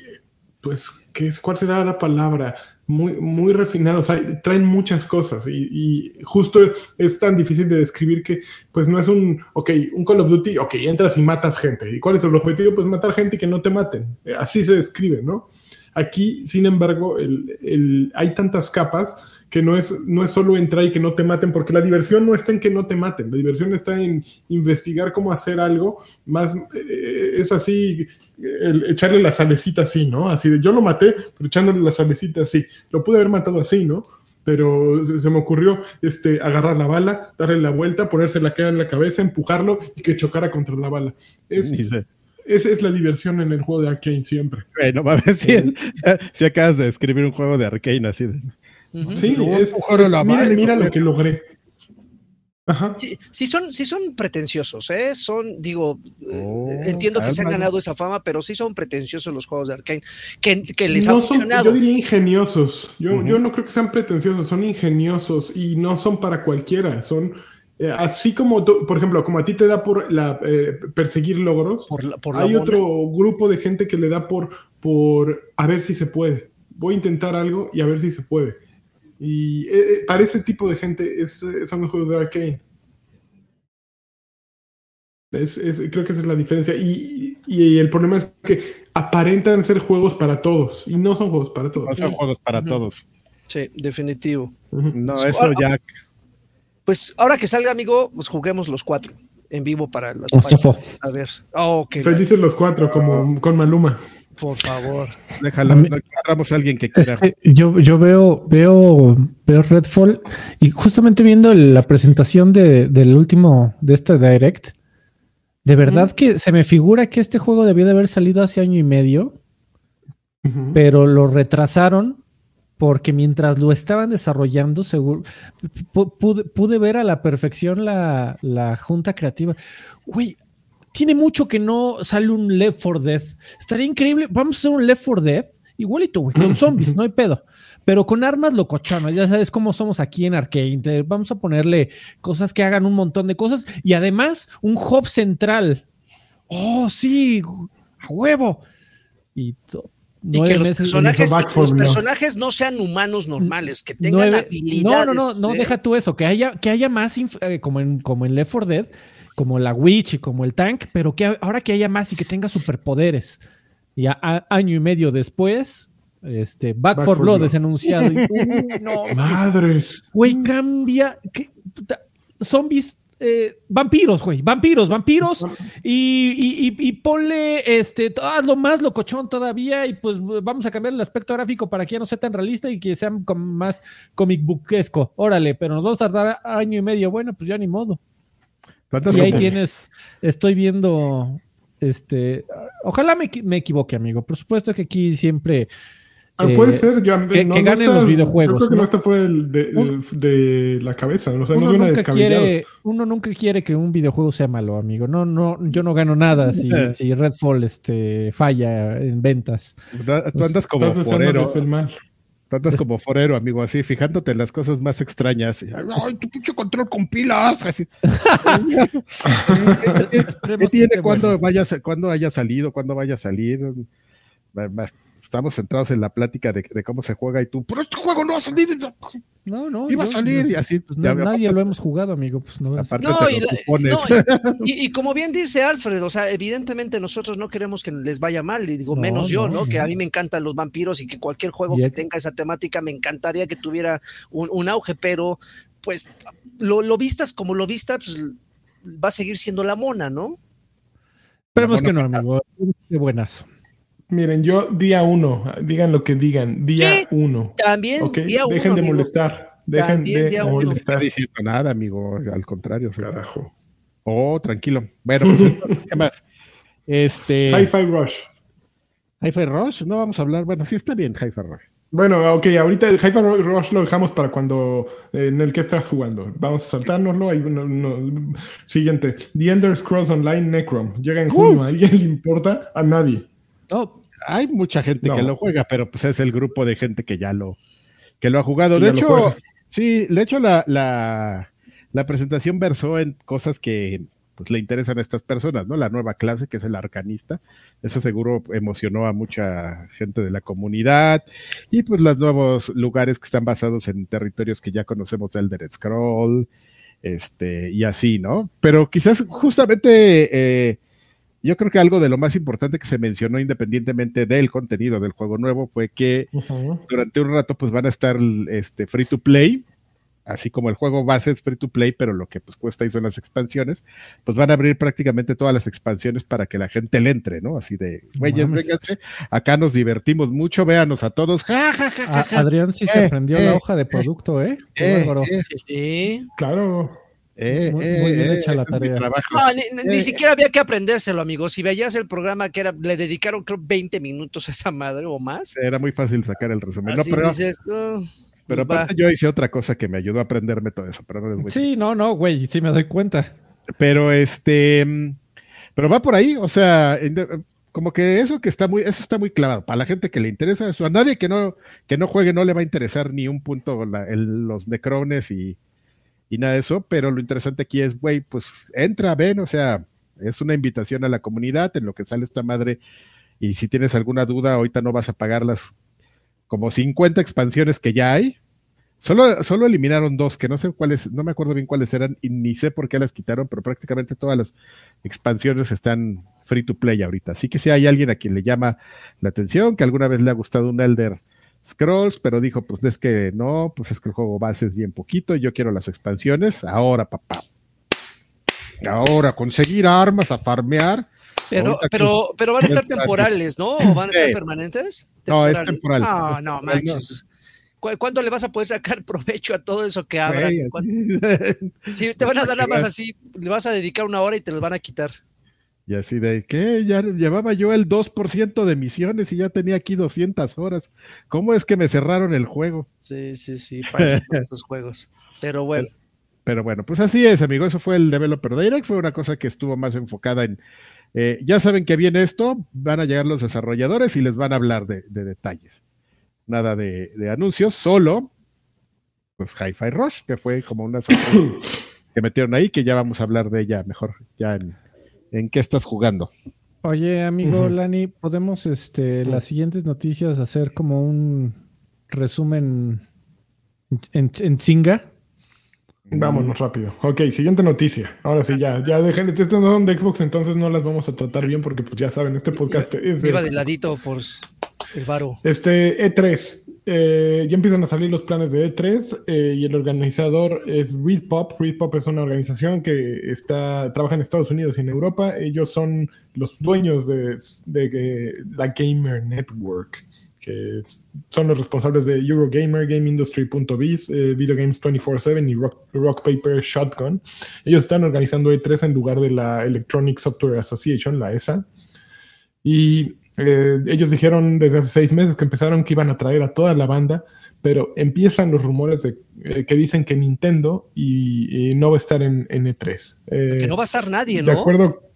pues, ¿qué es? ¿cuál será la palabra? Muy, muy refinados, traen muchas cosas y, justo es tan difícil de describir que pues no es un, ok, un Call of Duty, ok, entras y matas gente. ¿Y cuál es el objetivo? Pues matar gente y que no te maten. Eh, Así se describe, ¿no? Aquí, sin embargo, el- hay tantas capas que no es, no es solo entrar y que no te maten, porque la diversión no está en que no te maten, la diversión está en investigar cómo hacer algo, más eh, es así, el, echarle la salecita así, ¿no? Así de yo lo maté, pero echándole la salecita así. Lo pude haber matado así, ¿no? Pero se, se me ocurrió este, agarrar la bala, darle la vuelta, ponerse la cara en la cabeza, empujarlo y que chocara contra la bala. Es, Dice, esa es la diversión en el juego de Arkane siempre. "Güey, no mames, [LAUGHS] si, si acabas de escribir un juego de Arcane así de. Sí, es, es- la mira, lo que logré. Ajá. Sí, sí son, sí son pretenciosos, ¿eh? Son, digo, Oh, entiendo que se han ganado esa fama, pero sí son pretenciosos los juegos de Arkane, que, que les ha son, funcionado. yo diría ingeniosos. Yo, yo no creo que sean pretenciosos, son ingeniosos y no son para cualquiera. Son eh, así como, tú- por ejemplo, como a ti te da por la, eh, perseguir logros, por la, por la hay mona. otro grupo de gente que le da por, por a ver si se puede. Voy a intentar algo y a ver si se puede. Y eh, eh, para ese tipo de gente es, eh, son los juegos de Arcane. Es, es- creo que esa es la diferencia. Y, y el problema es que aparentan ser juegos para todos. Y no son juegos para No todos. son juegos para todos. Sí, definitivo. No, Ahora- eso ya. Pues ahora que salga, amigo, pues juguemos los cuatro en vivo para las. A ver. Oh, que Felices los cuatro, como con Maluma. Por favor. Déjalo, mí- no encontramos a alguien que Es quiera. que yo, yo veo, veo, veo Redfall y justamente viendo la presentación de, del último, de este Direct, de verdad que se me figura que este juego debió de haber salido hace año y medio, pero lo retrasaron porque mientras lo estaban desarrollando, seguro, pu- pude, pude ver a la perfección la, la junta creativa. Güey, tiene mucho que no sale un Left 4 Dead. Estaría increíble. Vamos a hacer un Left 4 Dead igualito, güey, con zombies, no hay [LAUGHS] pedo. Pero con armas locochonas, ya sabes cómo somos aquí en Arcane. Te- Vamos a ponerle cosas que hagan un montón de cosas y además un hub central. Oh, sí, a huevo. Y Y que los personajes, los personajes no sean humanos normales, que tengan habilidades. No, no, no, no, ¿eh? deja tú eso, que haya, que haya más, eh, como, en, como en Left 4 Dead, como la Witch y como el Tank, pero que ahora que haya más y que tenga superpoderes. Y a- a- año y medio después, este, Back, Back for for Blood Blood. es anunciado. y, [LAUGHS] uy, no, Madres. güey, cambia. ¿qué? Zombies. eh, vampiros, güey, vampiros, vampiros y, y, y- y ponle este, hazlo más locochón todavía y pues vamos a cambiar el aspecto gráfico para que ya no sea tan realista y que sea más comic bookesco. Órale, pero nos vamos a tardar año y medio. Bueno, pues ya ni modo. Y ahí tienes, estoy viendo, este, ojalá me, me equivoque, amigo. Por supuesto que aquí siempre... Ah, eh, puede ser, yo, que- que ganen los videojuegos, Yo creo que ¿no? no está fuera del- de, Un- de la cabeza, o sea, no uno, suena nunca quiere, uno nunca quiere que un videojuego sea malo, amigo. No, no, yo no gano nada si, si Redfall este, falla en ventas. Tú andas como Estás forero. deseándoles el mal. Tú andas como forero, amigo, así, fijándote en las cosas más extrañas. Ay, tu pinche control con pilas. Así. [LAUGHS] ¿Qué tiene cuando bueno. vaya, cuándo haya salido, cuándo vaya a salir? Estamos centrados en la plática de, de cómo se juega y tú, pero este juego no va a salir, No, no. iba a salir y no, así. pues no, ya, nadie lo hemos jugado, amigo. Pues no. Aparte No, y, lo la- no, [LAUGHS] y- y como bien dice Alfred, o sea, evidentemente nosotros no queremos que les vaya mal, y digo, No, menos yo, no, ¿no? Que a mí me encantan los vampiros y que cualquier juego Y que tenga esa temática me encantaría que tuviera un, un auge, pero pues lo, lo vistas como lo vistas, pues va a seguir siendo la mona, ¿no? Esperemos que no, amigo. Qué buenazo. Miren, yo día uno, digan lo que digan, día Sí. uno. También día uno, Dejen de amigo. molestar. Dejen También de día uno. No molestar. diciendo nada, amigo, al contrario. Carajo. Oh, tranquilo. Bueno, [LAUGHS] pues, ¿qué más? Este. Hi-Fi Rush. Hi-Fi Rush, no vamos a hablar. Bueno, sí está bien, Hi-Fi Rush. Bueno, ok, ahorita el Hi-Fi Rush lo dejamos para cuando eh, en el que estás jugando. Vamos a saltárnoslo. Ahí, no- no- Siguiente. The Ender Scrolls Online Necrom. Llega en junio. ¿A alguien le importa? A nadie. No, Hay mucha gente No. que lo juega, pero pues es el grupo de gente que ya lo, que lo ha jugado. Que De hecho, sí, de hecho la, la, la presentación versó en cosas que pues, le interesan a estas personas, ¿no? La nueva clase, que es el arcanista. Eso seguro emocionó a mucha gente de la comunidad. Y pues los nuevos lugares que están basados en territorios que ya conocemos del Elder Scroll, este, y así, ¿no? Pero quizás justamente eh, yo creo que algo de lo más importante que se mencionó independientemente del contenido del juego nuevo fue que durante un rato pues van a estar este free to play, así como el juego base es free to play, pero lo que pues cuesta ahí son las expansiones, pues van a abrir prácticamente todas las expansiones para que la gente le entre, ¿no? Así de, güeyes, vénganse, acá nos divertimos mucho, véanos a todos, ja, ja, ja, ja, a- ja. Adrián sí se Eh, aprendió eh, la hoja de producto, ¿eh? Qué Eh, bárbaro. eh, Sí, sí. Claro. Eh, Muy- eh, muy bien eh, hecha la tarea. trabajo. No, ni, Eh, siquiera había que aprendérselo, amigo. Si veías el programa que era, le dedicaron creo 20 minutos a esa madre o más. Era muy fácil sacar el resumen. No, pero, dices, "Oh, pero va". aparte yo hice otra cosa que me ayudó a aprenderme todo eso, pero no les voy a. Sí, no, no, güey, sí me doy cuenta. Pero este, mm, pero va por ahí, o sea, como que eso que está muy, eso está muy clavado. Para la gente que le interesa eso, a nadie que no, que no juegue no le va a interesar ni un punto la- el- los necrones y, y nada de eso, pero lo interesante aquí es, güey, pues entra, ven, o sea, es una invitación a la comunidad en lo que sale esta madre. Y si tienes alguna duda, ahorita no vas a pagar las como 50 expansiones que ya hay. Solo, solo eliminaron dos, que no sé cuáles, no me acuerdo bien cuáles eran y ni sé por qué las quitaron, pero prácticamente todas las expansiones están free to play ahorita. Así que si hay alguien a quien le llama la atención, que alguna vez le ha gustado un Elder Scrolls, pero dijo, pues es que no, pues es que el juego base es bien poquito, yo quiero las expansiones, ahora papá. Ahora, conseguir armas, a farmear. Pero, Ahorita pero, pero van a estar temporales, ¿no? ¿O van a estar Sí. permanentes? No, es Temporales. temporal. No, no, temporal, manches. ¿Cu- ¿Cuándo le vas a poder sacar [LAUGHS] provecho a todo eso que? Güey, ¿Cuándo- Sí, te van a dar nada más [LAUGHS] así, le vas a dedicar una hora y te los van a quitar. Y así de, ¿qué? Ya llevaba yo el 2% de misiones y ya tenía aquí 200 horas. ¿Cómo es que me cerraron el juego? Sí, sí, sí, pasa con esos juegos. Pero bueno, Pero bueno, pues así es, amigo. Eso fue el Developer Direct. Fue una cosa que estuvo más enfocada en. eh, ya saben que viene esto, van a llegar los desarrolladores y les van a hablar de, de detalles. Nada de, de anuncios, solo pues Hi-Fi Rush, que fue como una sorpresa [COUGHS] que metieron ahí, que ya vamos a hablar de ella mejor, ya en, en qué estás jugando. Oye, amigo. Lani, ¿podemos este, las siguientes noticias hacer como un resumen en, en chinga? Vámonos rápido. Ok, siguiente noticia. Ahora sí, ya, ya dejen, estas no son de Xbox, entonces no las vamos a tratar bien porque pues ya saben, este podcast es de iba de ladito por Este E3. eh, ya empiezan a salir los planes de E3 eh, y el organizador es Readpop. Readpop es una organización que está, trabaja en Estados Unidos y en Europa. Ellos son los dueños de, de, eh, la Gamer Network, que son los responsables de Eurogamer, GameIndustry.biz, eh, Video Games 24-7 y Rock, Rock, Paper Shotgun. Ellos están organizando E3 en lugar de la Electronic Software Association, la ESA. Y eh, ellos dijeron desde hace seis meses que empezaron que iban a traer a toda la banda, pero empiezan los rumores de, eh, que dicen que Nintendo y, no va a estar en, E3. que no va a estar nadie, ¿no? De acuerdo,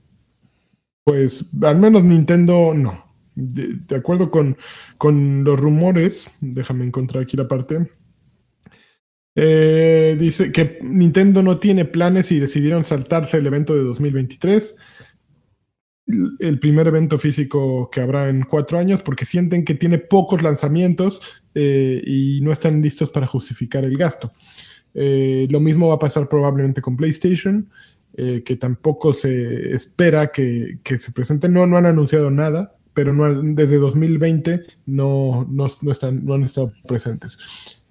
pues al menos Nintendo no. De, acuerdo con, con, los rumores, déjame encontrar aquí la parte. Eh, dice que Nintendo no tiene planes y decidieron saltarse el evento de 2023 el primer evento físico que habrá en cuatro años porque sienten que tiene pocos lanzamientos eh, y no están listos para justificar el gasto. Eh, lo mismo va a pasar probablemente con PlayStation, eh, que tampoco se espera que, se presente. No, no han anunciado nada, pero no, desde 2020 no, no, están, no han estado presentes.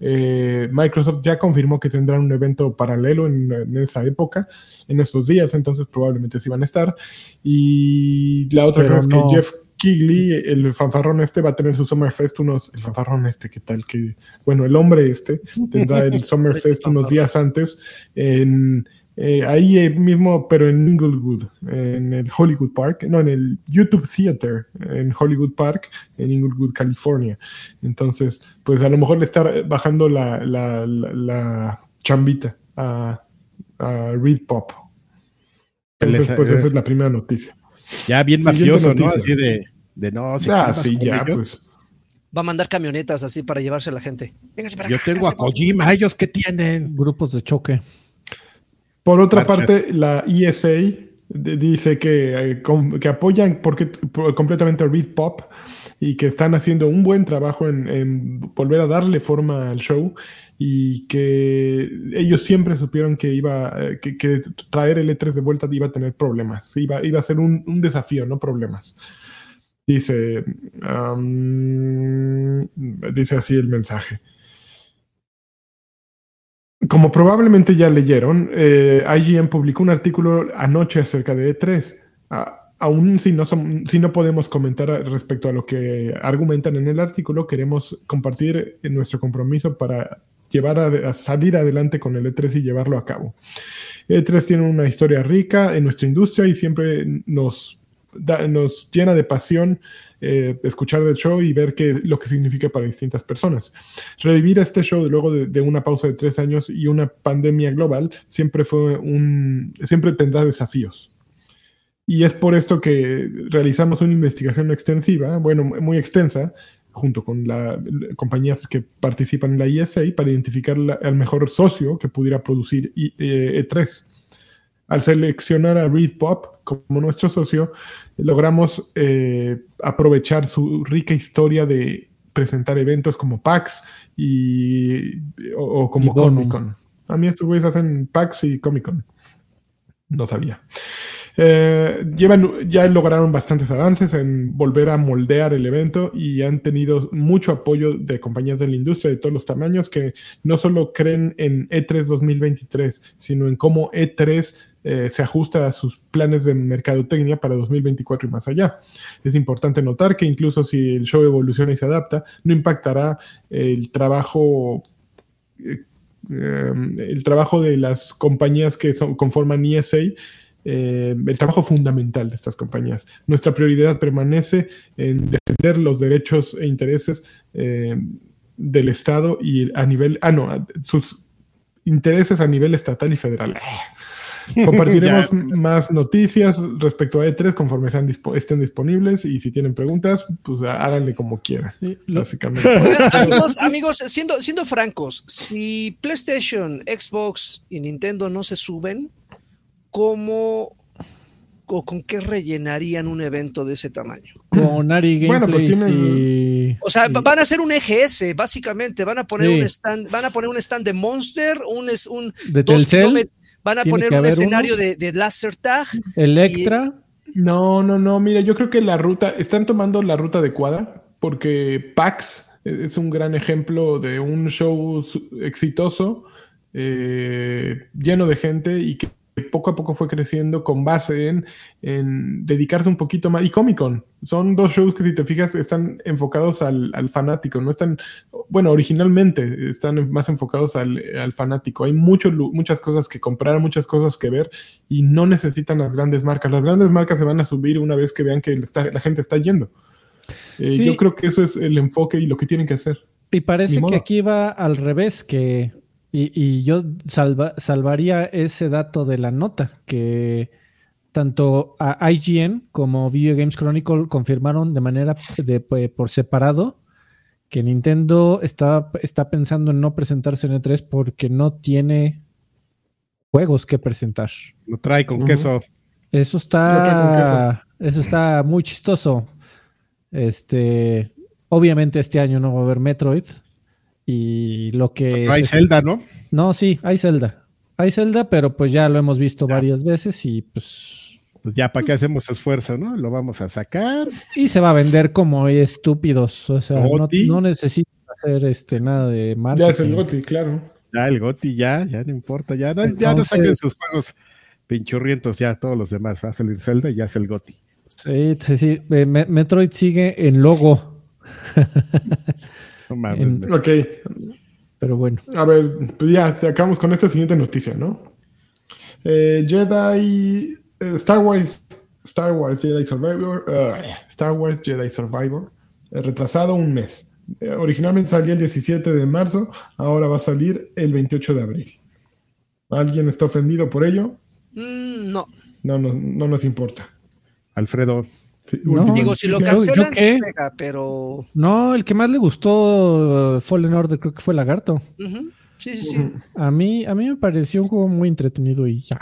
Eh, Microsoft ya confirmó que tendrán un evento paralelo en, esa época, en estos días, entonces probablemente sí van a estar. Y la otra cosa es que Jeff Kigley, el fanfarrón este, va a tener su Summerfest unos, el fanfarrón este, ¿qué tal? Que, bueno, el hombre este tendrá el [LAUGHS] Summerfest unos días antes en eh, ahí eh, mismo, pero en Inglewood, en el Hollywood Park, no, en el YouTube Theater, en Hollywood Park, en Inglewood, California. Entonces, pues a lo mejor le está bajando la, la, chambita a, a Reed Pop. Entonces, pues esa es la primera noticia. Ya bien mafioso, ¿no? Así de, de no. Ah, sí, ya, pues. Va a mandar camionetas así para llevarse a la gente. Yo tengo a Kojima, ellos que tienen. Grupos de choque. Por otra parte, la ESA dice que, eh, que apoyan porque, completamente a Read Pop y que están haciendo un buen trabajo en, volver a darle forma al show y que ellos siempre supieron que iba eh, que, traer el E3 de vuelta iba a tener problemas, iba, iba a ser un, desafío, no problemas. Dice, dice así el mensaje. Como probablemente ya leyeron, eh, IGN publicó un artículo anoche acerca de E3. aún si no, si no podemos comentar respecto a lo que argumentan en el artículo, queremos compartir nuestro compromiso para llevar a, salir adelante con el E3 y llevarlo a cabo. E3 tiene una historia rica en nuestra industria y siempre nos, nos llena de pasión eh, escuchar del show y ver qué, lo que significa para distintas personas. Revivir este show luego de, una pausa de tres años y una pandemia global siempre fue un, siempre tendrá desafíos. Y es por esto que realizamos una investigación extensiva, bueno, muy extensa, junto con las compañías que participan en la ISA para identificar el mejor socio que pudiera producir E3. Al seleccionar a Reed Pop como nuestro socio, logramos eh, aprovechar su rica historia de presentar eventos como PAX y, o, como Comic Con. A mí estos güeyes hacen PAX y Comic Con. No sabía. Eh, llevan, ya lograron bastantes avances en volver a moldear el evento y han tenido mucho apoyo de compañías de la industria de todos los tamaños que no solo creen en E3 2023, sino en cómo E3 eh, se ajusta a sus planes de mercadotecnia para 2024 y más allá. Es importante notar que incluso si el show evoluciona y se adapta, no impactará el trabajo. Eh, el trabajo de las compañías que son, conforman ESA eh, el trabajo fundamental de estas compañías. Nuestra prioridad permanece en defender los derechos e intereses del Estado y a nivel, ah, no, sus intereses a nivel estatal y federal. [LAUGHS] Compartiremos más noticias respecto a E3 conforme sean estén disponibles y si tienen preguntas, pues háganle como quieran, básicamente. [LAUGHS] amigos, amigos siendo, siendo francos, si PlayStation, Xbox y Nintendo no se suben, ¿cómo o con qué rellenarían un evento de ese tamaño? Con Ari Bueno, pues tienes... O sea, van a hacer un EGS, básicamente. Van a poner un stand, van a poner un stand de Monster, un, un de Telcel. Van a poner un escenario de, de Laser Tag. Electra. No, no, no. Mira, yo creo que la ruta, están tomando la ruta adecuada porque PAX es un gran ejemplo de un show exitoso, eh, lleno de gente y que poco a poco fue creciendo con base en, en dedicarse un poquito más. Y Comic Con, son dos shows que si te fijas están enfocados al, al fanático, no están, bueno, originalmente están más enfocados al, al fanático. Hay mucho, muchas cosas que comprar, muchas cosas que ver y no necesitan las grandes marcas. Las grandes marcas se van a subir una vez que vean que está- la gente está yendo. Eh, Sí. Yo creo que eso es el enfoque y lo que tienen que hacer. Y parece que aquí va al revés, que y, y yo salva- salvaría ese dato de la nota, que tanto a IGN como Video Games Chronicle confirmaron de manera de, pues, por separado que Nintendo está, está pensando en no presentarse en E3 porque no tiene juegos que presentar. Lo trae con Ujú. queso. Eso está, eso está muy chistoso. Este, obviamente este año no va a haber Metroid y lo que Pero hay Zelda, ¿no? no, sí, hay Zelda. Hay Zelda, pero pues ya lo hemos visto varias veces y pues Pues ya, ¿para qué hacemos esfuerzo, no? Lo vamos a sacar. y se va a vender como estúpidos, o sea, no, Goti. no necesita hacer este nada de marketing. Ya es el GOTY, claro. Ya el Goti, ya, ya no importa, ya, no- ya no saquen sus juegos pinchurrientos, ya todos los demás. Va a salir Zelda y ya es el Goti. Sí, sí, sí. eh, Me- Metroid sigue en logo, [LAUGHS] No mames. En- Ok, pero bueno. a ver, pues ya acabamos con esta siguiente noticia, ¿no? Eh, Jedi, eh, Star Wars, Star Wars Jedi Survivor, eh, Star Wars Jedi Survivor, eh, retrasado un mes. Eh, originalmente salía el 17 de marzo, ahora va a salir el 28 de abril. ¿Alguien está ofendido por ello? Mm, no. No, no, no nos importa. Alfredo, Sí, No, Digo, si lo ¿yo- noticia. yo cancelan, qué? sí pega, pero. No, el que más le gustó uh, Fallen Order creo que fue Lagarto. Sí, sí, sí. A mí, a mí me pareció un juego muy entretenido y ya.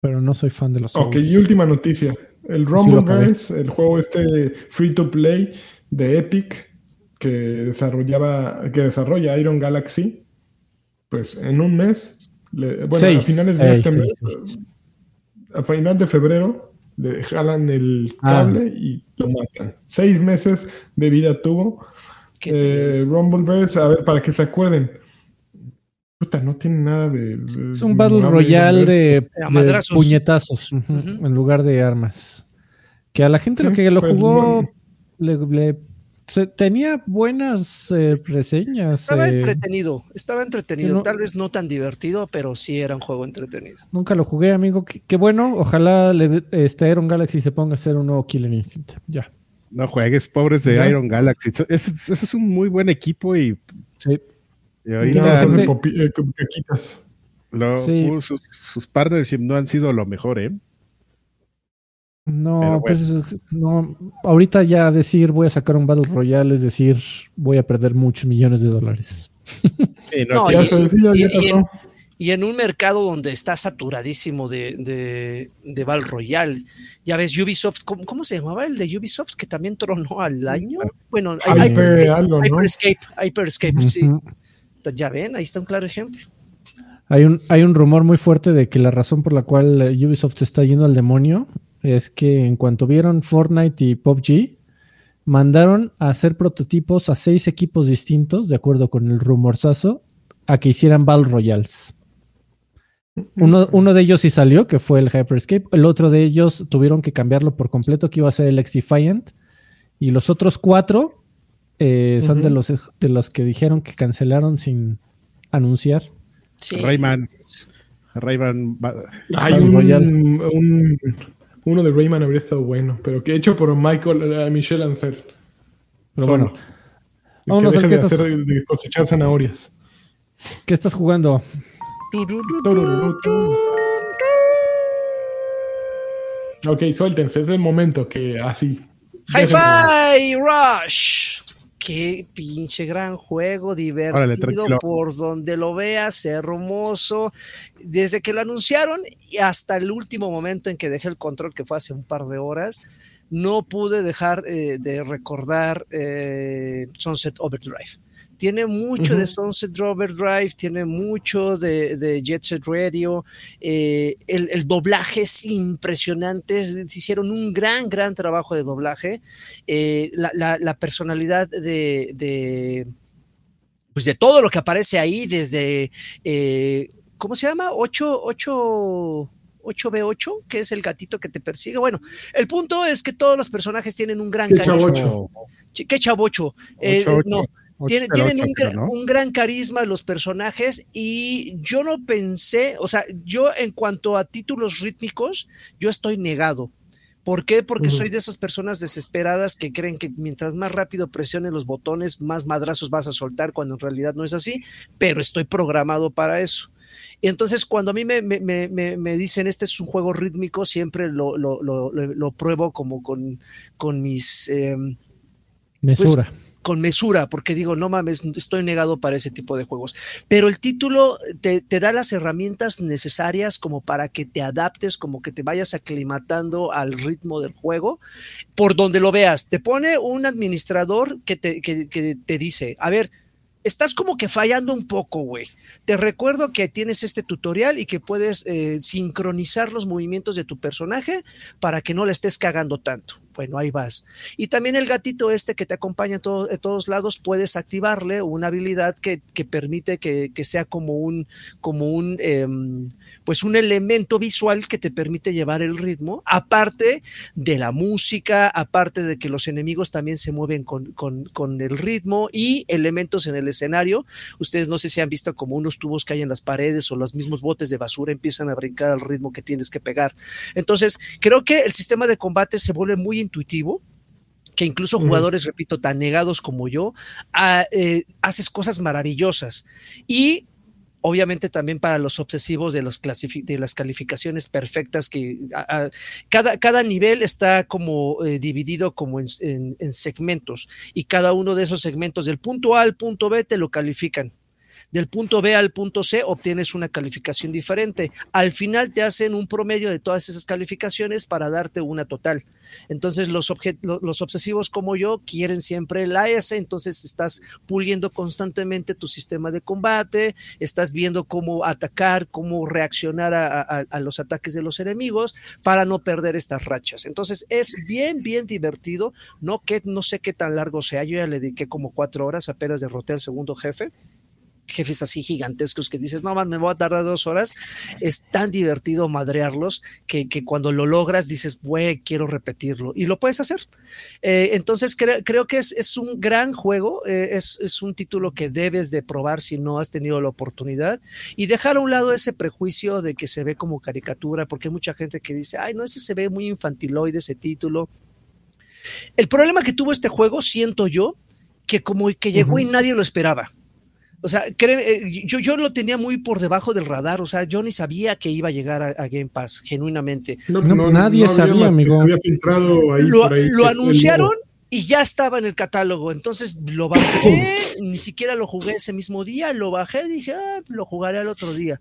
Pero no soy fan de los Ok, y última noticia. El Sí lo acabé. Rumbleverse, el juego este free to play de Epic que desarrollaba, que desarrolla Iron Galaxy, pues en un mes, le- bueno, Seis, a finales de seis, este seis, mes, a final de febrero, le jalan el Ah. cable y lo matan. Seis meses de vida tuvo. Qué Eh. Rumbleverse, a ver, para que se acuerden. Puta, no tiene nada de. de- Es un Battle Royale de, puñetazos en lugar de armas. Que a la gente lo que lo pues, jugó bueno. le, le- se- tenía buenas eh, reseñas. Estaba eh, entretenido, estaba entretenido. no- Tal vez no tan divertido, pero sí era un juego entretenido. nunca lo jugué, amigo. Qué, bueno. Ojalá le, dé- este Iron Galaxy se ponga a hacer un nuevo Killer Instinct. Ya. no juegues, pobres de ¿Ya? Iron Galaxy. Ese, es un muy buen equipo y, Sí. y popi- eh, lo- Sí. uh, sus, sus partnership no han sido lo mejor, ¿eh? No, bueno. pues no. Ahorita ya decir voy a sacar un Battle Royale es decir voy a perder muchos millones de dólares. [LAUGHS] Sí, no, No, que- Ya y- se decía, ya y- y- pasó. Y en un mercado donde está saturadísimo de, de, de Battle Royale, ya ves, Ubisoft, ¿cómo, cómo se llamaba el de Ubisoft que también tronó al año? Bueno, Hyper Hyperscape, algo, ¿no? Hyperscape, Hyperscape, sí. Ya ven, ahí está un claro ejemplo. Hay un, hay un rumor muy fuerte de que la razón por la cual Ubisoft se está yendo al demonio es que en cuanto vieron Fortnite y PUBG, mandaron a hacer prototipos a seis equipos distintos, de acuerdo con el rumorzazo, a que hicieran Battle Royales. Uno, uno de ellos sí salió, que fue el Hyperscape. El otro de ellos tuvieron que cambiarlo por completo, que iba a ser el X Defiant. Y los otros cuatro eh, son de, los, de los que dijeron que cancelaron sin anunciar. Sí. Rayman. Rayman Hay un- uno de Rayman habría estado bueno, pero que hecho por Michael, eh, Michel Ancel. Pero Solo. bueno, Que Vámonos deje al de, que estás- hacer, de cosechar zanahorias. ¿qué estás jugando? Ok, suéltense, es el momento que así. Hi-Fi Rush. Qué pinche gran juego, divertido Órale, por donde lo veas, hermoso. Desde que lo anunciaron y hasta el último momento en que dejé el control, que fue hace un par de horas, no pude dejar eh, de recordar eh, Sunset Overdrive. Tiene mucho de. Sunset Overdrive, tiene mucho de, de Jet Set Radio. eh, el, el doblaje es impresionante. es- Hicieron un gran, gran trabajo de doblaje. Eh, la, la- la personalidad de, de, pues de todo lo que aparece ahí, desde eh, ¿cómo se llama? 8, 8, 8B8, que es el gatito que te persigue. Bueno, el punto es que todos los personajes tienen un gran Qué carisma. chavocho. Ch- ¿Qué chavocho? Eh, no, tienen, un, un gran carisma los personajes y yo no pensé, o sea, yo en cuanto a títulos rítmicos, yo estoy negado. ¿Por qué? Porque soy de esas personas desesperadas que creen que mientras más rápido presiones los botones, más madrazos vas a soltar, cuando en realidad no es así, pero estoy programado para eso. Y entonces cuando a mí me, me- me- me- me dicen este es un juego rítmico, siempre lo, lo- lo- lo- pruebo como con, con mis... em, Mesura. Con mesura, porque digo, no mames, estoy negado para ese tipo de juegos. Pero el título te, te da las herramientas necesarias como para que te adaptes, como que te vayas aclimatando al ritmo del juego, por donde lo veas. Te pone un administrador que te, que te dice, a ver, estás como que fallando un poco, güey. Te recuerdo que tienes este tutorial y que puedes eh, sincronizar los movimientos de tu personaje para que no le estés cagando tanto. Bueno, ahí vas. Y también el gatito este que te acompaña en, en todos lados, puedes activarle una habilidad que, que permite que, que sea como un, como un, em, pues un elemento visual que te permite llevar el ritmo, aparte de la música, aparte de que los enemigos también se mueven con, con- con el ritmo y elementos en el escenario. Ustedes no sé si han visto como unos tubos que hay en las paredes o los mismos botes de basura empiezan a brincar al ritmo que tienes que pegar. Entonces, creo que el sistema de combate se vuelve muy intuitivo que incluso jugadores, repito, tan negados como yo, ah, eh, haces cosas maravillosas. Y obviamente también para los obsesivos de, los de las calificaciones perfectas, que cada, cada nivel está como eh, dividido como en- en segmentos y cada uno de esos segmentos del punto A al punto B te lo califican. Del punto B al punto C obtienes una calificación diferente. Al final te hacen un promedio de todas esas calificaciones para darte una total. Entonces los, los obsesivos como yo quieren siempre la S, entonces estás puliendo constantemente tu sistema de combate, estás viendo cómo atacar, cómo reaccionar a los ataques de los enemigos para no perder estas rachas. Entonces es bien, bien divertido. No, que, no sé qué tan largo sea, yo ya le dediqué como cuatro horas, apenas derroté al segundo jefe jefes así gigantescos que dices, no, man, me voy a tardar dos horas. Es tan divertido madrearlos que, que cuando lo logras dices, güey, quiero repetirlo. Y lo puedes hacer. Eh, entonces cre- creo que es, es un gran juego, eh, es, es un título que debes de probar si no has tenido la oportunidad y dejar a un lado ese prejuicio de que se ve como caricatura, porque hay mucha gente que dice, ay, no, ese se ve muy infantiloide ese título. El problema que tuvo este juego, siento yo, que como que llegó y nadie lo esperaba. O sea, eh, yo, yo lo tenía muy por debajo del radar, o sea, yo ni sabía que iba a llegar a, a Game Pass, genuinamente. No, No, nadie había sabía, más amigo. Se había filtrado ahí Lo, por ahí lo anunciaron y ya estaba en el catálogo, entonces lo bajé, [COUGHS] ni siquiera lo jugué ese mismo día, lo bajé, dije, ah, lo jugaré al otro día.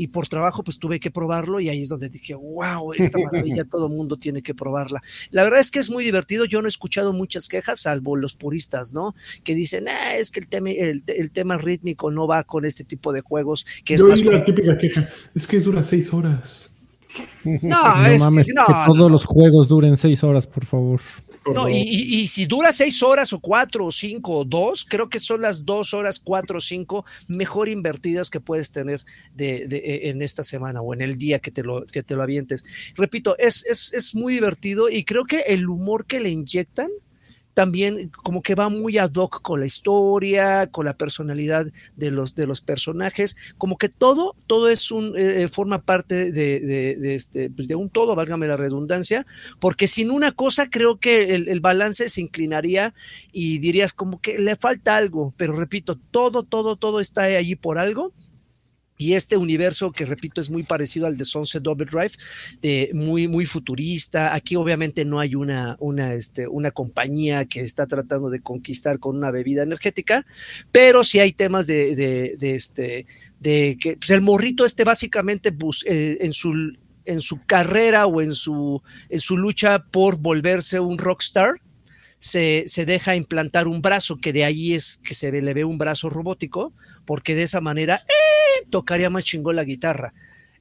Y por trabajo, pues tuve que probarlo y ahí es donde dije, wow, esta maravilla [LAUGHS] todo el mundo tiene que probarla. La verdad es que es muy divertido. Yo no he escuchado muchas quejas, salvo los puristas, ¿no? Que dicen, ah, es que el tema, el, el tema rítmico no va con este tipo de juegos, que es Yo más oí la típica queja. Es que dura seis horas. No, [LAUGHS] No es mames, que, no, que no, todos no. los juegos duren seis horas, por favor. No, y, y- y si dura seis horas o cuatro o cinco o dos, creo que son las dos horas, cuatro o cinco mejor invertidas que puedes tener de, de- en esta semana o en el día que te lo, que te lo avientes. Repito, es, es, es muy divertido y creo que el humor que le inyectan también como que va muy ad hoc con la historia, con la personalidad de los, de los personajes, como que todo, todo es un, eh, forma parte de, de- de este, pues, de un todo, válgame la redundancia, porque sin una cosa creo que el, el balance se inclinaría y dirías como que le falta algo, pero repito, todo, todo, todo está allí por algo. Y este universo que repito es muy parecido al de Sunset Overdrive, de muy, muy futurista. Aquí obviamente no hay una, una, este, una compañía que está tratando de conquistar con una bebida energética, pero sí hay temas de, de, de este, de que pues, el morrito este básicamente bus, eh, en su en su carrera o en su, en su lucha por volverse un rockstar, se, se, deja implantar un brazo, que de ahí es que se le ve un brazo robótico, porque de esa manera eh, tocaría más chingón la guitarra.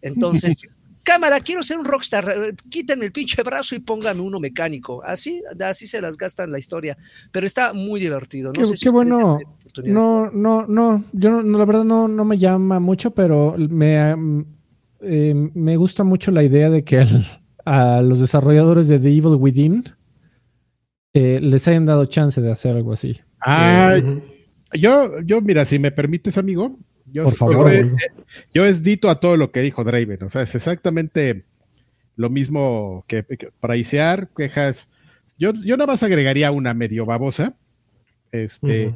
Entonces, [LAUGHS] cámara, quiero ser un rockstar, eh, quítenme el pinche brazo y póngame uno mecánico. Así, así se las gastan la historia. Pero está muy divertido. No Qué- sé si qué ustedes bueno. No, no, no. Yo no, no, la verdad no, no me llama mucho, pero me, mm, eh, me gusta mucho la idea de que a los desarrolladores de The Evil Within eh, les hayan dado chance de hacer algo así. Ah, Ujú. yo, yo, mira, si me permites, amigo, yo, Por favor, yo, amigo. yo es dito a todo lo que dijo Draven. O sea, es exactamente lo mismo que, que quejas. Yo, yo nada más agregaría una medio babosa. Este.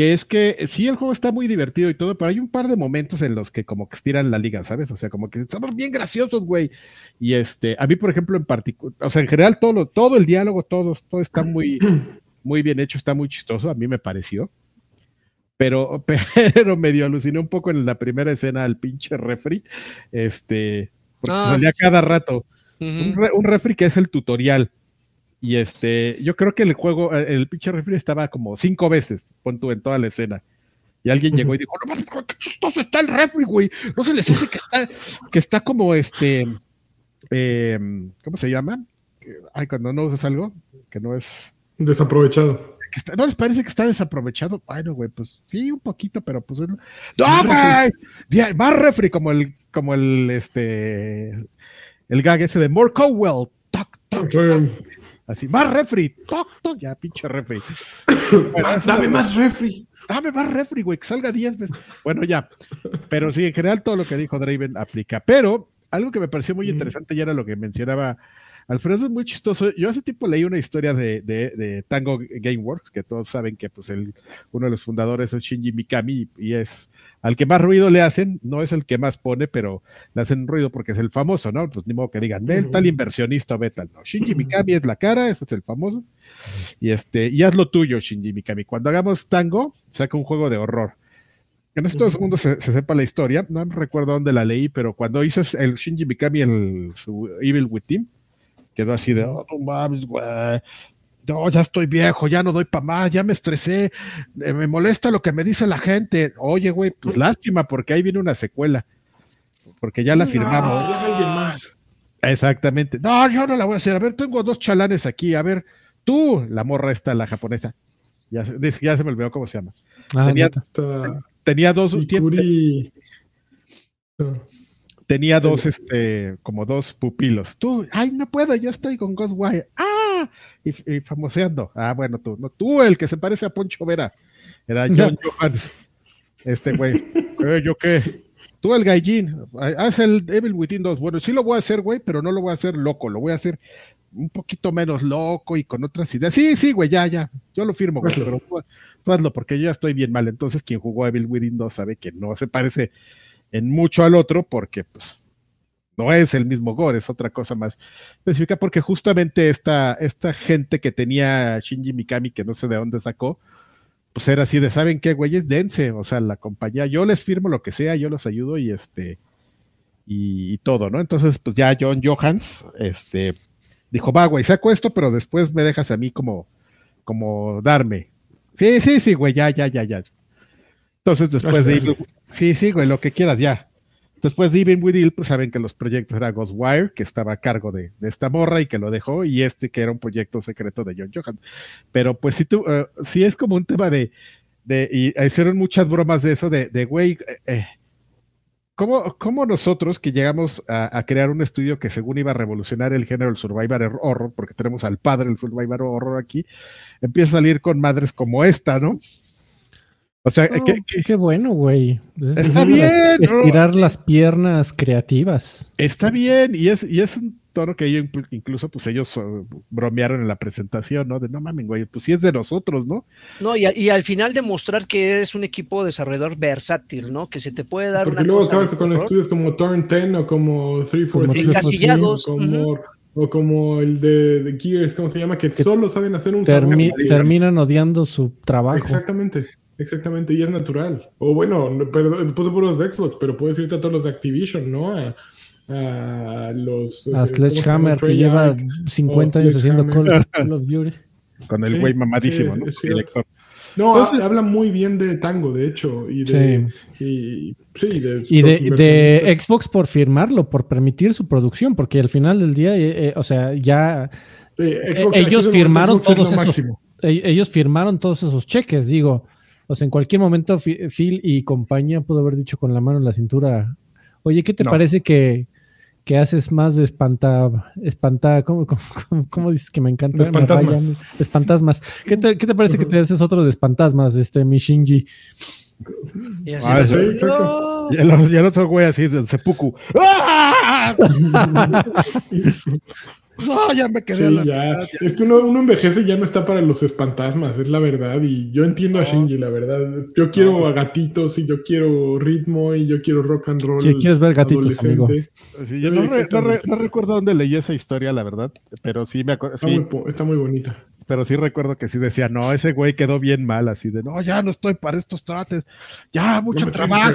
Que es que eh, sí, el juego está muy divertido y todo, pero hay un par de momentos en los que como que estiran la liga, ¿sabes? O sea, como que somos bien graciosos, güey. Y este, a mí, por ejemplo, en particular, o sea, en general, todo, lo- todo el diálogo, todo, todo está muy, [CLEARS THROAT] muy bien hecho, está muy chistoso, a mí me pareció. Pero, [LAUGHS] pero medio aluciné un poco en la primera escena al pinche refri, este, porque Ah, salía cada rato. Un, re- un refri que es el tutorial. Y este, yo creo que el juego, eh, el pinche refri estaba como cinco veces, pon tú en toda la escena. Y alguien llegó y dijo, no mames, qué chistoso está el refri, güey. No se les dice que está, que está como este, em, ¿cómo se llama? Ay, cuando no usas algo, que no es, Desaprovechado. que está- no les parece que está desaprovechado. Bueno, güey, pues sí, un poquito, pero pues es... ¡No, güey! Más refri como el, como el, este, el gag ese de More Cowell. Toc, toc, toc. Así, más refri, toc, toc, ya pinche refri. Bueno, Dame más refri. Dame más refri, güey, que salga 10 veces. Bueno, ya. Pero sí, en general todo lo que dijo Draven aplica. Pero algo que me pareció muy Mm. interesante ya era lo que mencionaba Alfredo, es muy chistoso. Yo hace tiempo leí una historia de, de, de Tango Gameworks, que todos saben que pues el, uno de los fundadores es Shinji Mikami y es al que más ruido le hacen, no es el que más pone, pero le hacen ruido porque es el famoso, ¿no? Pues ni modo que digan, el tal inversionista o tal, no. Shinji Mikami es la cara, ese es el famoso. Y este, y haz lo tuyo, Shinji Mikami. Cuando hagamos tango, saca un juego de horror. Que no es todo el mundo se, se sepa la historia, no recuerdo dónde la leí, pero cuando hizo el Shinji Mikami el su Evil Within, quedó así de, oh, no mames, güey. No, ya estoy viejo, ya no doy para más, ya me estresé, eh, me molesta lo que me dice la gente. Oye, güey, pues lástima, porque ahí viene una secuela. Porque ya la firmamos. No, es alguien más. Exactamente. No, yo no la voy a hacer. A ver, tengo dos chalanes aquí. A ver, tú, la morra esta, la japonesa. Ya, ya se me olvidó cómo se llama. Ah, Tenía- Tenía dos, Ikuri. Tenía dos, este, como dos pupilos. Tú, ay, no puedo, yo estoy con Ghostwire. Ah, y, y famoseando. Ah, bueno, tú, no, tú, el que se parece a Poncho Vera. Era [LAUGHS] John Johans. Este güey. "Eh, ¿Yo qué? Tú, el gallín. Haz el Evil Within 2. Bueno, sí lo voy a hacer, güey, pero no lo voy a hacer loco. Lo voy a hacer un poquito menos loco y con otras ideas. Sí, sí, güey, ya, ya. Yo lo firmo, güey, pero tú, tú hazlo porque yo ya estoy bien mal. Entonces, quien jugó Evil Within 2 sabe que no se parece en mucho al otro porque, pues, no es el mismo gore, es otra cosa más específica, porque justamente esta, esta gente que tenía Shinji Mikami, que no sé de dónde sacó, pues era así de, ¿saben qué, güeyes? Dense, o sea, la compañía, yo les firmo lo que sea, yo los ayudo y este, y, todo, ¿no? Entonces, pues ya John Johans, este, dijo, va, güey, saco esto, pero después me dejas a mí como, como darme. Sí, sí, sí, güey, ya, ya, ya, ya. Entonces, después de sí, sí, güey, lo que quieras, ya. Después de Even With It, pues saben que los proyectos era Ghostwire, que estaba a cargo de, de esta morra y que lo dejó, y este que era un proyecto secreto de John Johan. Pero pues sí, tú, eh, sí es como un tema de, de y hicieron muchas bromas de eso, de, de güey, eh, eh, ¿cómo, cómo nosotros que llegamos a, a crear un estudio que según iba a revolucionar el género del survivor horror, porque tenemos al padre del survivor horror aquí, empieza a salir con madres como esta, ¿no? O sea, No, que, que- Qué bueno, güey. Es- Está es bien, ¿no? Estirar las piernas creativas. Está bien, y es, y es un tono que ellos inclu- incluso pues ellos eh, bromearon en la presentación, ¿no? De no mames, güey, pues sí es de nosotros, ¿no? No, y, a- y al final demostrar que eres un equipo desarrollador versátil, ¿no? Que se te puede dar Porque una luego cosa acabas con estudios como Turn 10 o como 343 Como Encasillados, o como, o como el de, de Gears, ¿cómo se llama? Que, solo saben hacer un Termi- terminan odiando su trabajo. Exactamente, exactamente, y es natural. O bueno, no, perdón, puse puros de Xbox, pero puedes irte a todos los de Activision, ¿no? A, a los... A ¿cómo se llama? Sledgehammer, que lleva 50 o años haciendo [LAUGHS] Call, of Duty. Con el Sí, güey mamadísimo, sí, ¿no? director. No, Entonces- ha- habla muy bien de Tango, de hecho, y de, y, sí, de, Y de. Xbox por firmarlo, por permitir su producción, porque al final del día, eh, eh, o sea, ya Sí, eh, Xbox, ellos aquí es el firmaron todos esos, máximo. e- ellos firmaron todos esos cheques, digo. O sea, en cualquier momento Phil y compañía pudo haber dicho con la mano en la cintura, oye, ¿qué te No. parece que, que haces más de espanta, espanta, ¿cómo, cómo, cómo- cómo dices que me encanta? De espantasmas. rayan. De espantasmas. ¿Qué te, qué te parece que te haces otro de espantasmas, este, mi Shinji? Y así, Ah, el, y el otro güey así de seppuku. ¡Ah! [LAUGHS] [LAUGHS] No, [LAUGHS] ya me quedé a Sí, la ya. ya. Es que uno, uno envejece y ya no está para los espantasmas, es la verdad. Y yo entiendo a. Shinji, la verdad. Yo quiero No. a gatitos y yo quiero ritmo y yo quiero rock and roll. ¿Qui- ¿Quieres ver gatitos, amigo? adolescente. Sí, yo no, re- no re- Exactamente. no recuerdo dónde leí esa historia, la verdad, pero sí me acuerdo, Está, sí, muy, po- está muy bonita. pero sí recuerdo que sí decía, no, ese güey quedó bien mal, así de, no, ya no estoy para estos trates, ya mucho trabajo,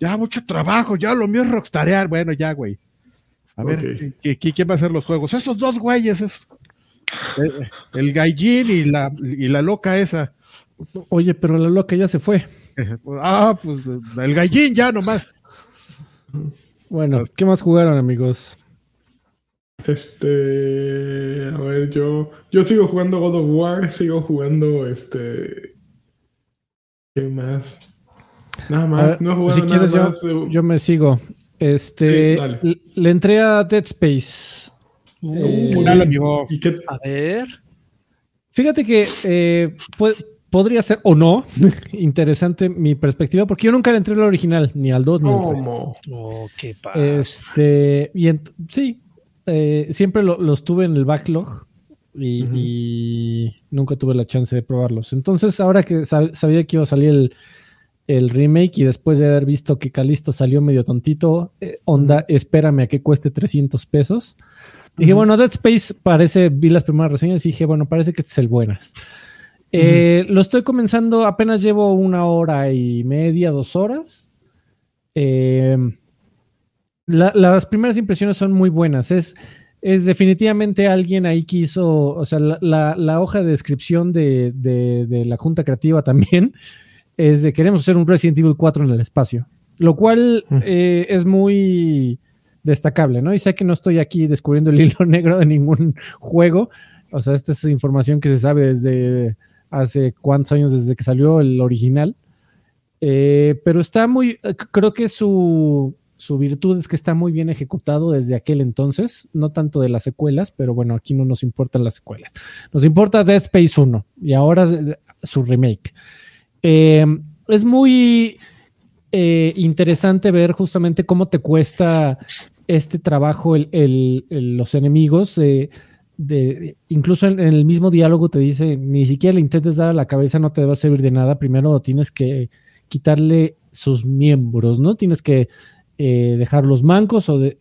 ya mucho trabajo, ya lo mío es rockstarear, bueno, ya, güey. A ver, Ok. ¿qui- qui- ¿quién va a hacer los juegos? Esos dos güeyes, es eh, el Gaijin y la, y la loca esa. Oye, pero la loca ya se fue. [LAUGHS] Ah, pues el Gaijin ya nomás. Bueno, ¿qué más jugaron, amigos? Este, a ver, yo, yo sigo jugando God of War, sigo jugando este, ¿qué más? Nada más, ver, no he jugado si nada quieres, yo- más. eh, Yo me sigo. Este, Sí, le entré a Dead Space. Eh, bien. amigo. ¿Y qué? A ver. Fíjate que eh, podría ser o no [LAUGHS] interesante mi perspectiva, porque yo nunca le entré al original, ni al 2 ni al 3. ¿Cómo? Oh, qué pasa. Este, y sí, eh, siempre lo- los tuve en el backlog y, nunca tuve la chance de probarlos. Entonces, ahora que sab- sabía que iba a salir el, el remake y después de haber visto que Calisto salió medio tontito, eh, onda, espérame a que cueste 300 pesos. Dije, Ujú. bueno, Dead Space parece, vi las primeras reseñas y dije, bueno, parece que este es el buenas. Eh, Lo estoy comenzando, apenas llevo una hora y media, dos horas. Eh, la- las primeras impresiones son muy buenas. Es, es definitivamente alguien ahí que hizo, o sea, la, la- la hoja de descripción de, de- de la Junta Creativa [LAUGHS] también es de queremos hacer un Resident Evil 4 en el espacio, lo cual Mm. eh, es muy destacable, ¿no? Y sé que no estoy aquí descubriendo el [LAUGHS] hilo negro de ningún juego, o sea, esta es información que se sabe desde hace cuántos años desde que salió el original. Eh, pero está muy, creo que su, su virtud es que está muy bien ejecutado desde aquel entonces, no tanto de las secuelas, pero bueno, aquí no nos importan las secuelas. Nos importa Dead Space 1 y ahora su remake. Eh, es muy eh, interesante ver justamente cómo te cuesta este trabajo el, los enemigos. eh, incluso en, el mismo diálogo te dice, ni siquiera le intentes dar a la cabeza, no te va a servir de nada. Primero tienes que quitarle sus miembros, ¿no? Tienes que eh, dejarlos mancos o de,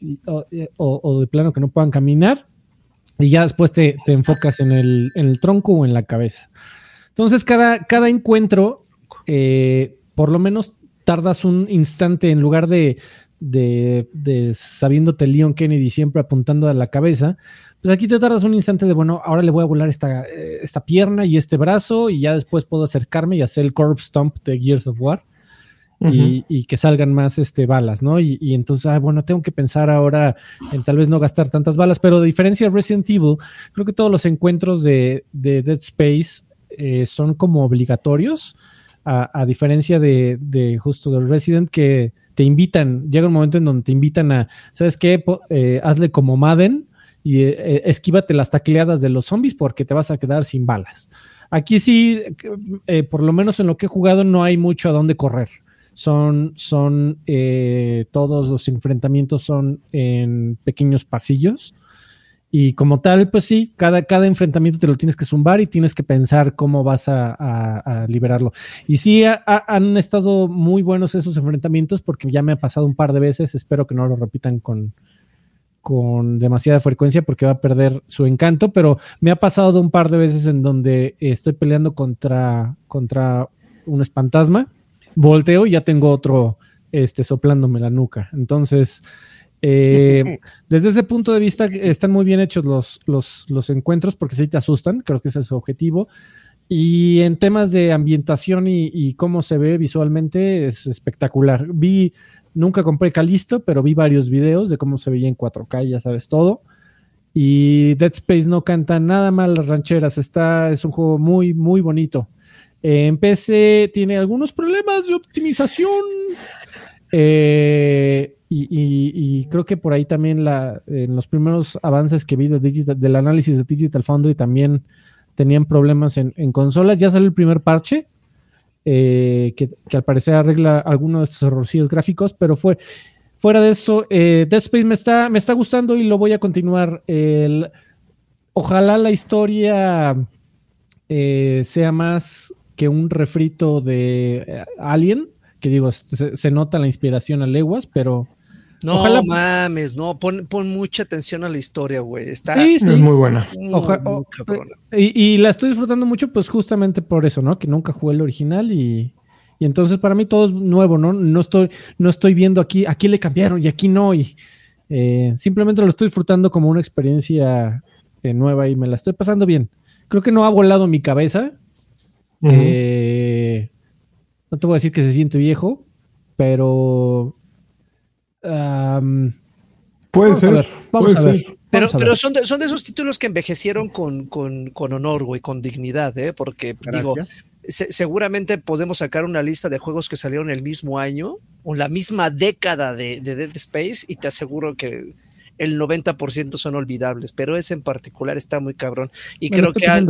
plano que no puedan caminar. Y ya después te, enfocas en el, tronco o en la cabeza. Entonces, cada encuentro, eh, por lo menos tardas un instante en lugar de, de, de sabiéndote Leon Kennedy siempre apuntando a la cabeza, pues aquí te tardas un instante de, bueno, ahora le voy a volar esta, eh, esta pierna y este brazo y ya después puedo acercarme y hacer el Corp Stomp de Gears of War y, y que salgan más este, balas, ¿no? Y, y entonces, ah, bueno, tengo que pensar ahora en tal vez no gastar tantas balas, pero a diferencia de Resident Evil, creo que todos los encuentros de, de Dead Space eh, son como obligatorios, a, diferencia de, justo de Resident que te invitan, llega un momento en donde te invitan a, ¿sabes qué? Eh, hazle como Madden y eh, eh, esquívate las tacleadas de los zombies porque te vas a quedar sin balas. Aquí sí, eh, por lo menos en lo que he jugado, no hay mucho a dónde correr son, son todos los enfrentamientos son en pequeños pasillos. Y como tal, pues sí, cada, cada enfrentamiento te lo tienes que zumbar y tienes que pensar cómo vas a, a- a liberarlo. Y sí, ha- han estado muy buenos esos enfrentamientos porque ya me ha pasado un par de veces. Espero que no lo repitan con, con demasiada frecuencia porque va a perder su encanto, pero me ha pasado un par de veces en donde estoy peleando contra, contra un espantasma volteo y ya tengo otro este, soplándome la nuca. Entonces, eh, [LAUGHS] desde ese punto de vista, están muy bien hechos los, los, los encuentros porque sí te asustan, creo que ese es su objetivo. Y en temas de ambientación y, y cómo se ve visualmente es espectacular. Vi, nunca compré Calisto, pero vi varios videos de cómo se veía en 4K, ya sabes todo. Y Dead Space no canta nada mal las rancheras. Está, es un juego muy, muy bonito. Eh, en PC tiene algunos problemas de optimización. Eh, y, y- y creo que por ahí también la, en los primeros avances que vi de Digital- del análisis de Digital Foundry también tenían problemas en, consolas. Ya salió el primer parche, eh, que, que al parecer arregla algunos de estos errorcillos gráficos, pero fue fuera de eso, eh, Dead Space me está, me está gustando y lo voy a continuar. Ojalá la historia eh, sea más que un refrito de eh, Alien, que digo, se, se nota la inspiración a leguas, pero No Ojalá- mames, no, pon, pon mucha atención a la historia, güey. Está sí, sí. Es muy buena. Oja- muy cabrona. Y, y la estoy disfrutando mucho, pues justamente por eso, ¿no? Que nunca jugué el original y, y entonces para mí todo es nuevo, ¿no? No estoy, no estoy viendo aquí, aquí le cambiaron y aquí no, y eh, simplemente lo estoy disfrutando como una experiencia eh, nueva y me la estoy pasando bien. Creo que no ha volado mi cabeza. Eh, no te voy a decir que se siente viejo, pero... puede vamos a ser. ver, vamos puede a ver. ser. Pero, pero son, de, son de esos títulos que envejecieron con, con, con honor, güey, con dignidad, ¿eh? Porque, digo, se- seguramente podemos sacar una lista de juegos que salieron el mismo año o la misma década de, de Dead Space y te aseguro que el 90% son olvidables, pero ese en particular está muy cabrón. Y Me creo que al-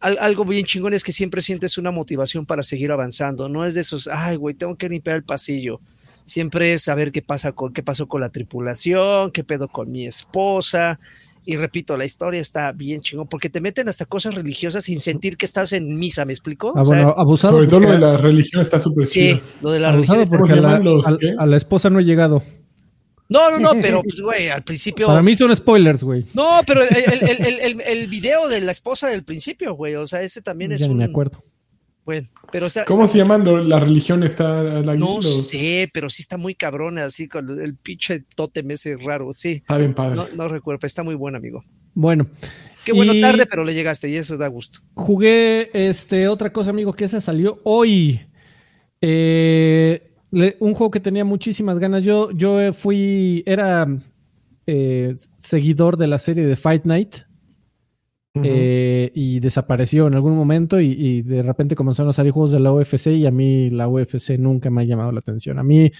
al- algo bien chingón es que siempre sientes una motivación para seguir avanzando. No es de esos, ay, güey, tengo que limpiar el pasillo. Siempre es saber qué pasa con qué pasó con la tripulación, qué pedo con mi esposa. Y repito, la historia está bien chingón porque te meten hasta cosas religiosas sin sentir que estás en misa, ¿me explico? Ah, O sea, bueno, abusado. Sobre todo lo de la religión está súper sí, chido. lo de la abusado religión está- porque ¿Cómo a la, los a- la esposa no he llegado. No, no, no, pero pues, güey, al principio. Para mí son spoilers, güey. No, pero el, el- el- el- video de la esposa del principio, güey, o sea, ese también es Ya ni un. me acuerdo. Bueno, pero ¿Cómo se llaman lo- la religión? Está la No sé, pero sí está muy cabrona, así con el pinche tótem ese raro, sí. Está bien padre. No, no recuerdo, pero está muy buen amigo. Bueno, Qué bueno Y- tarde, pero le llegaste y eso da gusto. jugué este otra cosa, amigo, que esa salió hoy. Eh, le- un juego que tenía muchísimas ganas. Yo, yo fui, era eh, seguidor de la serie de Fight Night. Eh, y desapareció en algún momento y, y de repente comenzaron a salir juegos de la UFC y a mí la UFC nunca me ha llamado la atención. A mí,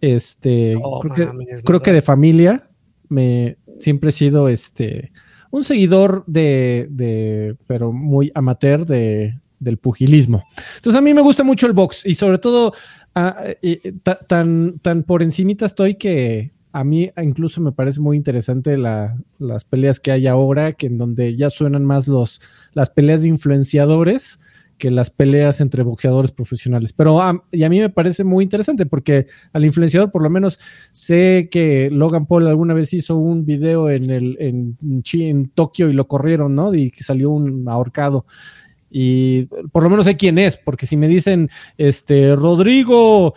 este, Oh, creo, que, de familia me siempre he sido este un seguidor de, de pero muy amateur de, del pugilismo. Entonces a mí me gusta mucho el box y sobre todo ah, eh, ta- tan, tan por encimita estoy que a mí incluso me parece muy interesante la- las peleas que hay ahora, que en donde ya suenan más los, las peleas de influenciadores que las peleas entre boxeadores profesionales. Pero a, y a mí me parece muy interesante porque al influenciador por lo menos sé que Logan Paul alguna vez hizo un video en, el, en, Chi- en Tokio y lo corrieron, ¿no? Y que salió un ahorcado. Y por lo menos sé quién es, porque si me dicen este Rodrigo,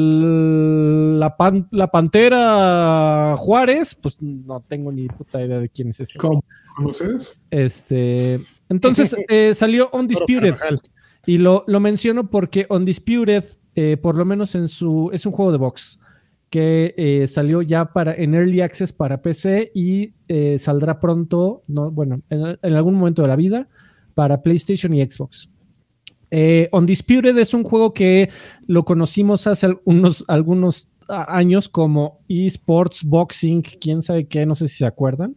el, la, pan- la pantera Juárez, pues no tengo ni puta idea de quién es ese. ¿Cómo? ¿Conoces? Este, entonces [LAUGHS] eh, salió Undisputed. Y lo, lo menciono porque Undisputed, eh, por lo menos en su. Es un juego de box que eh, salió ya para en Early Access para PC y eh, saldrá pronto, no, bueno, en, en algún momento de la vida, para PlayStation y Xbox. Eh, Undisputed es un juego que lo conocimos hace al- unos, algunos a- años como eSports Boxing, quién sabe qué, no sé si se acuerdan.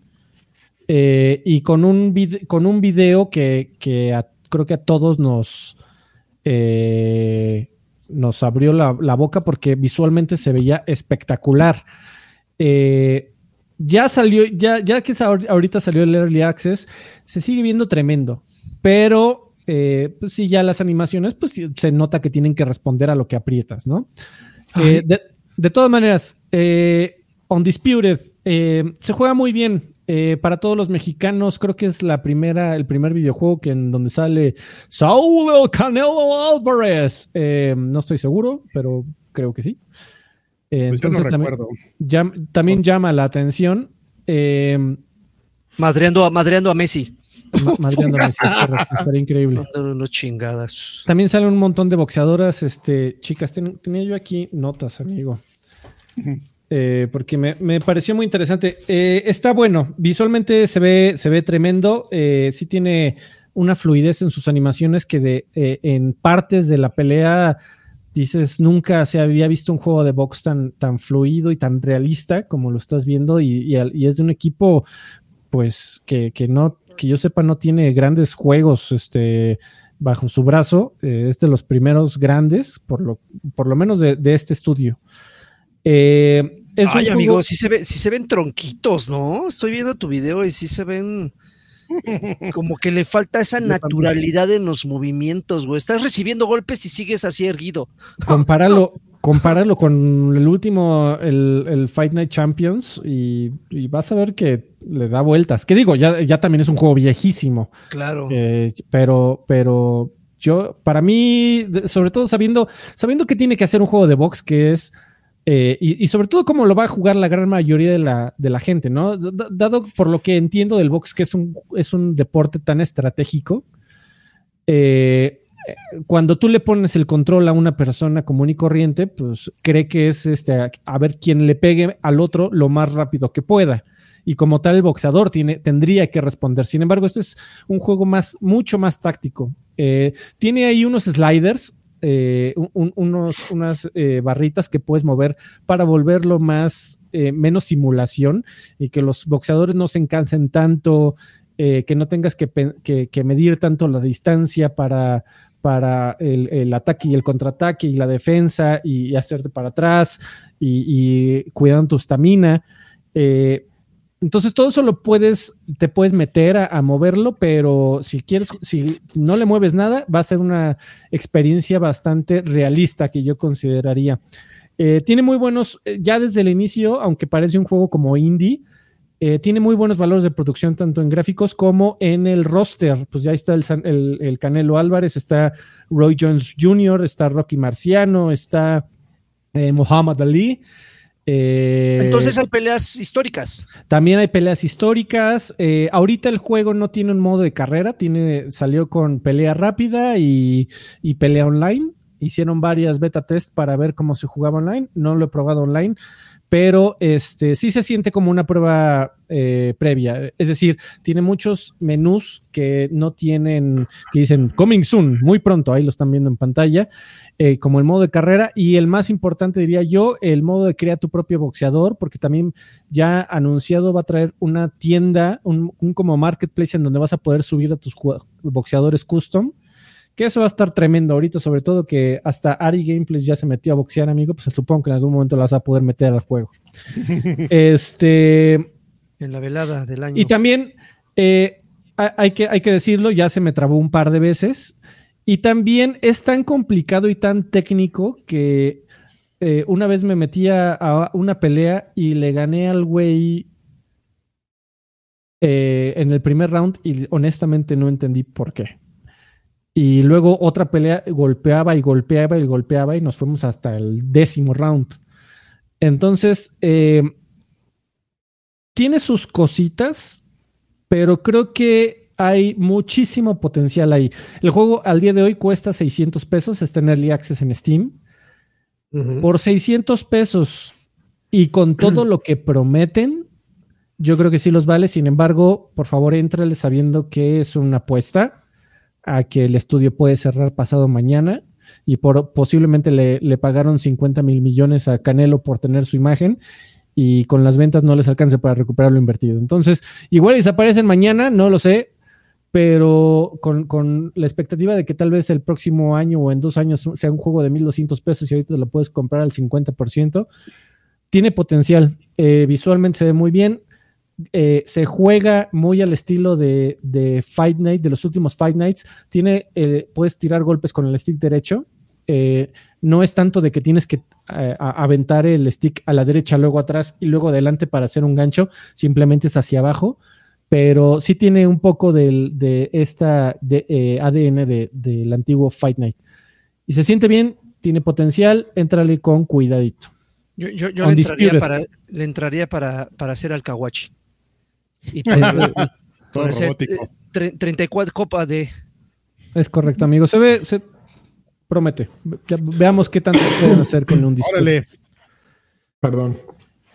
Eh, y con un, con un video que, que creo que a todos nos, eh, nos abrió la, la boca porque visualmente se veía espectacular. Eh, ya salió, ya, ya que ahorita salió el Early Access, se sigue viendo tremendo, pero eh, pues sí, ya las animaciones, pues se nota que tienen que responder a lo que aprietas, ¿no? Eh, de, de todas maneras, eh, Undisputed eh, se juega muy bien. para todos los mexicanos, creo que es la primera, el primer videojuego que en donde sale Saúl El Canelo Álvarez. No estoy seguro, pero creo que sí. Eh, Pues yo no entonces también, recuerdo. llam- también llama la atención. Eh, Madreando a, madreando a Messi. ma- madreándome, sí, es [LAUGHS] correcto, estaría increíble. Dándole unos chingadas. También salen un montón de boxeadoras, este, chicas, ten- tenía yo aquí notas, amigo. Eh, porque me, me pareció muy interesante. Eh, está bueno, visualmente se ve, se ve tremendo. eh, sí tiene una fluidez en sus animaciones que de, eh, en partes de la pelea dices, nunca se había visto un juego de box tan, tan fluido y tan realista como lo estás viendo. Y, y es de un equipo, pues, que, que no, que yo sepa, no tiene grandes juegos, este bajo su brazo. eh, es de los primeros grandes, por lo, por lo menos de, de este estudio. Eh, es Ay, juego- amigo, sí se, ve, sí se ven tronquitos, ¿no? Estoy viendo tu video y sí se ven como que le falta esa naturalidad en los movimientos, güey. Estás recibiendo golpes y sigues así erguido. [LAUGHS] compáralo, compáralo con el último, el, el Fight Night Champions, y, y vas a ver que le da vueltas. Que digo, ya, ya también es un juego viejísimo. Claro. Eh, pero, pero yo, para mí, sobre todo sabiendo, sabiendo que tiene que hacer un juego de box que es, eh, y, sobre todo cómo lo va a jugar la gran mayoría de la, gente, ¿no? Dado por lo que entiendo del box, que es un, deporte tan estratégico, eh, cuando tú le pones el control a una persona común y corriente, pues cree que es este, a ver quién le pegue al otro lo más rápido que pueda. Y como tal, el boxeador tiene, tendría que responder. Sin embargo, esto es un juego más, mucho más táctico. Eh, tiene ahí unos sliders, eh, un- un- unos, unas eh, barritas que puedes mover para volverlo más, eh, menos simulación y que los boxeadores no se encansen tanto, eh, que no tengas que, que- medir tanto la distancia para, para el, ataque y el contraataque y la defensa y, y hacerte para atrás y, y cuidando tu estamina. Eh, entonces todo eso lo puedes, te puedes meter a, moverlo, pero si quieres, si no le mueves nada, va a ser una experiencia bastante realista que yo consideraría. Eh, tiene muy buenos, eh, ya desde el inicio, aunque parece un juego como indie, eh, tiene muy buenos valores de producción tanto en gráficos como en el roster. Pues ya está el, el- el Canelo Álvarez, está Roy Jones Jr., está Rocky Marciano, está eh, Muhammad Ali. Eh, Entonces hay peleas históricas. también hay peleas históricas. Eh, ahorita el juego no tiene un modo de carrera, tiene, salió con pelea rápida y, y pelea online. Hicieron varias beta test para ver cómo se jugaba online. No lo he probado online, pero este sí se siente como una prueba eh, previa. Es decir, tiene muchos menús que no tienen, que dicen coming soon, muy pronto, ahí lo están viendo en pantalla, eh, como el modo de carrera. Y el más importante, diría yo, el modo de crea tu propio boxeador, porque también ya anunciado va a traer una tienda, un, como marketplace en donde vas a poder subir a tus boxeadores custom. Que eso va a estar tremendo ahorita, sobre todo que hasta Ari Gameplays ya se metió a boxear, amigo. Pues supongo que en algún momento la vas a poder meter al juego. [LAUGHS] este. En la velada del año. Y también eh, ha- hay, que, hay que decirlo, ya se me trabó un par de veces. Y también es tan complicado y tan técnico que eh, una vez me metí a, a una pelea y le gané al güey eh, en el primer round y honestamente no entendí por qué. Y luego otra pelea golpeaba y golpeaba y golpeaba y nos fuimos hasta el décimo round. Entonces, eh, tiene sus cositas, pero creo que hay muchísimo potencial ahí. El juego al día de hoy cuesta 600 pesos, está en Early Access en Steam. Por 600 pesos y con todo lo que prometen, yo creo que sí los vale. Sin embargo, por favor, éntrale sabiendo que es una apuesta a que el estudio puede cerrar pasado mañana y por, posiblemente le, le pagaron 50 mil millones a Canelo por tener su imagen y con las ventas no les alcance para recuperar lo invertido. Entonces, igual desaparecen mañana, no lo sé, pero con, con la expectativa de que tal vez el próximo año o en dos años sea un juego de 1.200 pesos y ahorita lo puedes comprar al 50%, tiene potencial. Eh, visualmente se ve muy bien. Eh, se juega muy al estilo de, de Fight Night, de los últimos Fight Nights. Tiene, eh, puedes tirar golpes con el stick derecho. Eh, no es tanto de que tienes que eh, aventar el stick a la derecha, luego atrás y luego adelante para hacer un gancho. Simplemente es hacia abajo pero sí tiene un poco del, de esta de, eh, ADN de- del antiguo Fight Night. Y se siente bien, tiene potencial, éntrale con cuidadito. Yo, yo, yo le entraría, para, le entraría para, para hacer al Kawachi. Y para, [LAUGHS] Todo ponerse, robótico. eh, tre- 34 copa de. Es correcto, amigo. Se ve, se promete. Veamos qué tanto pueden hacer con un disco. Órale, Perdón.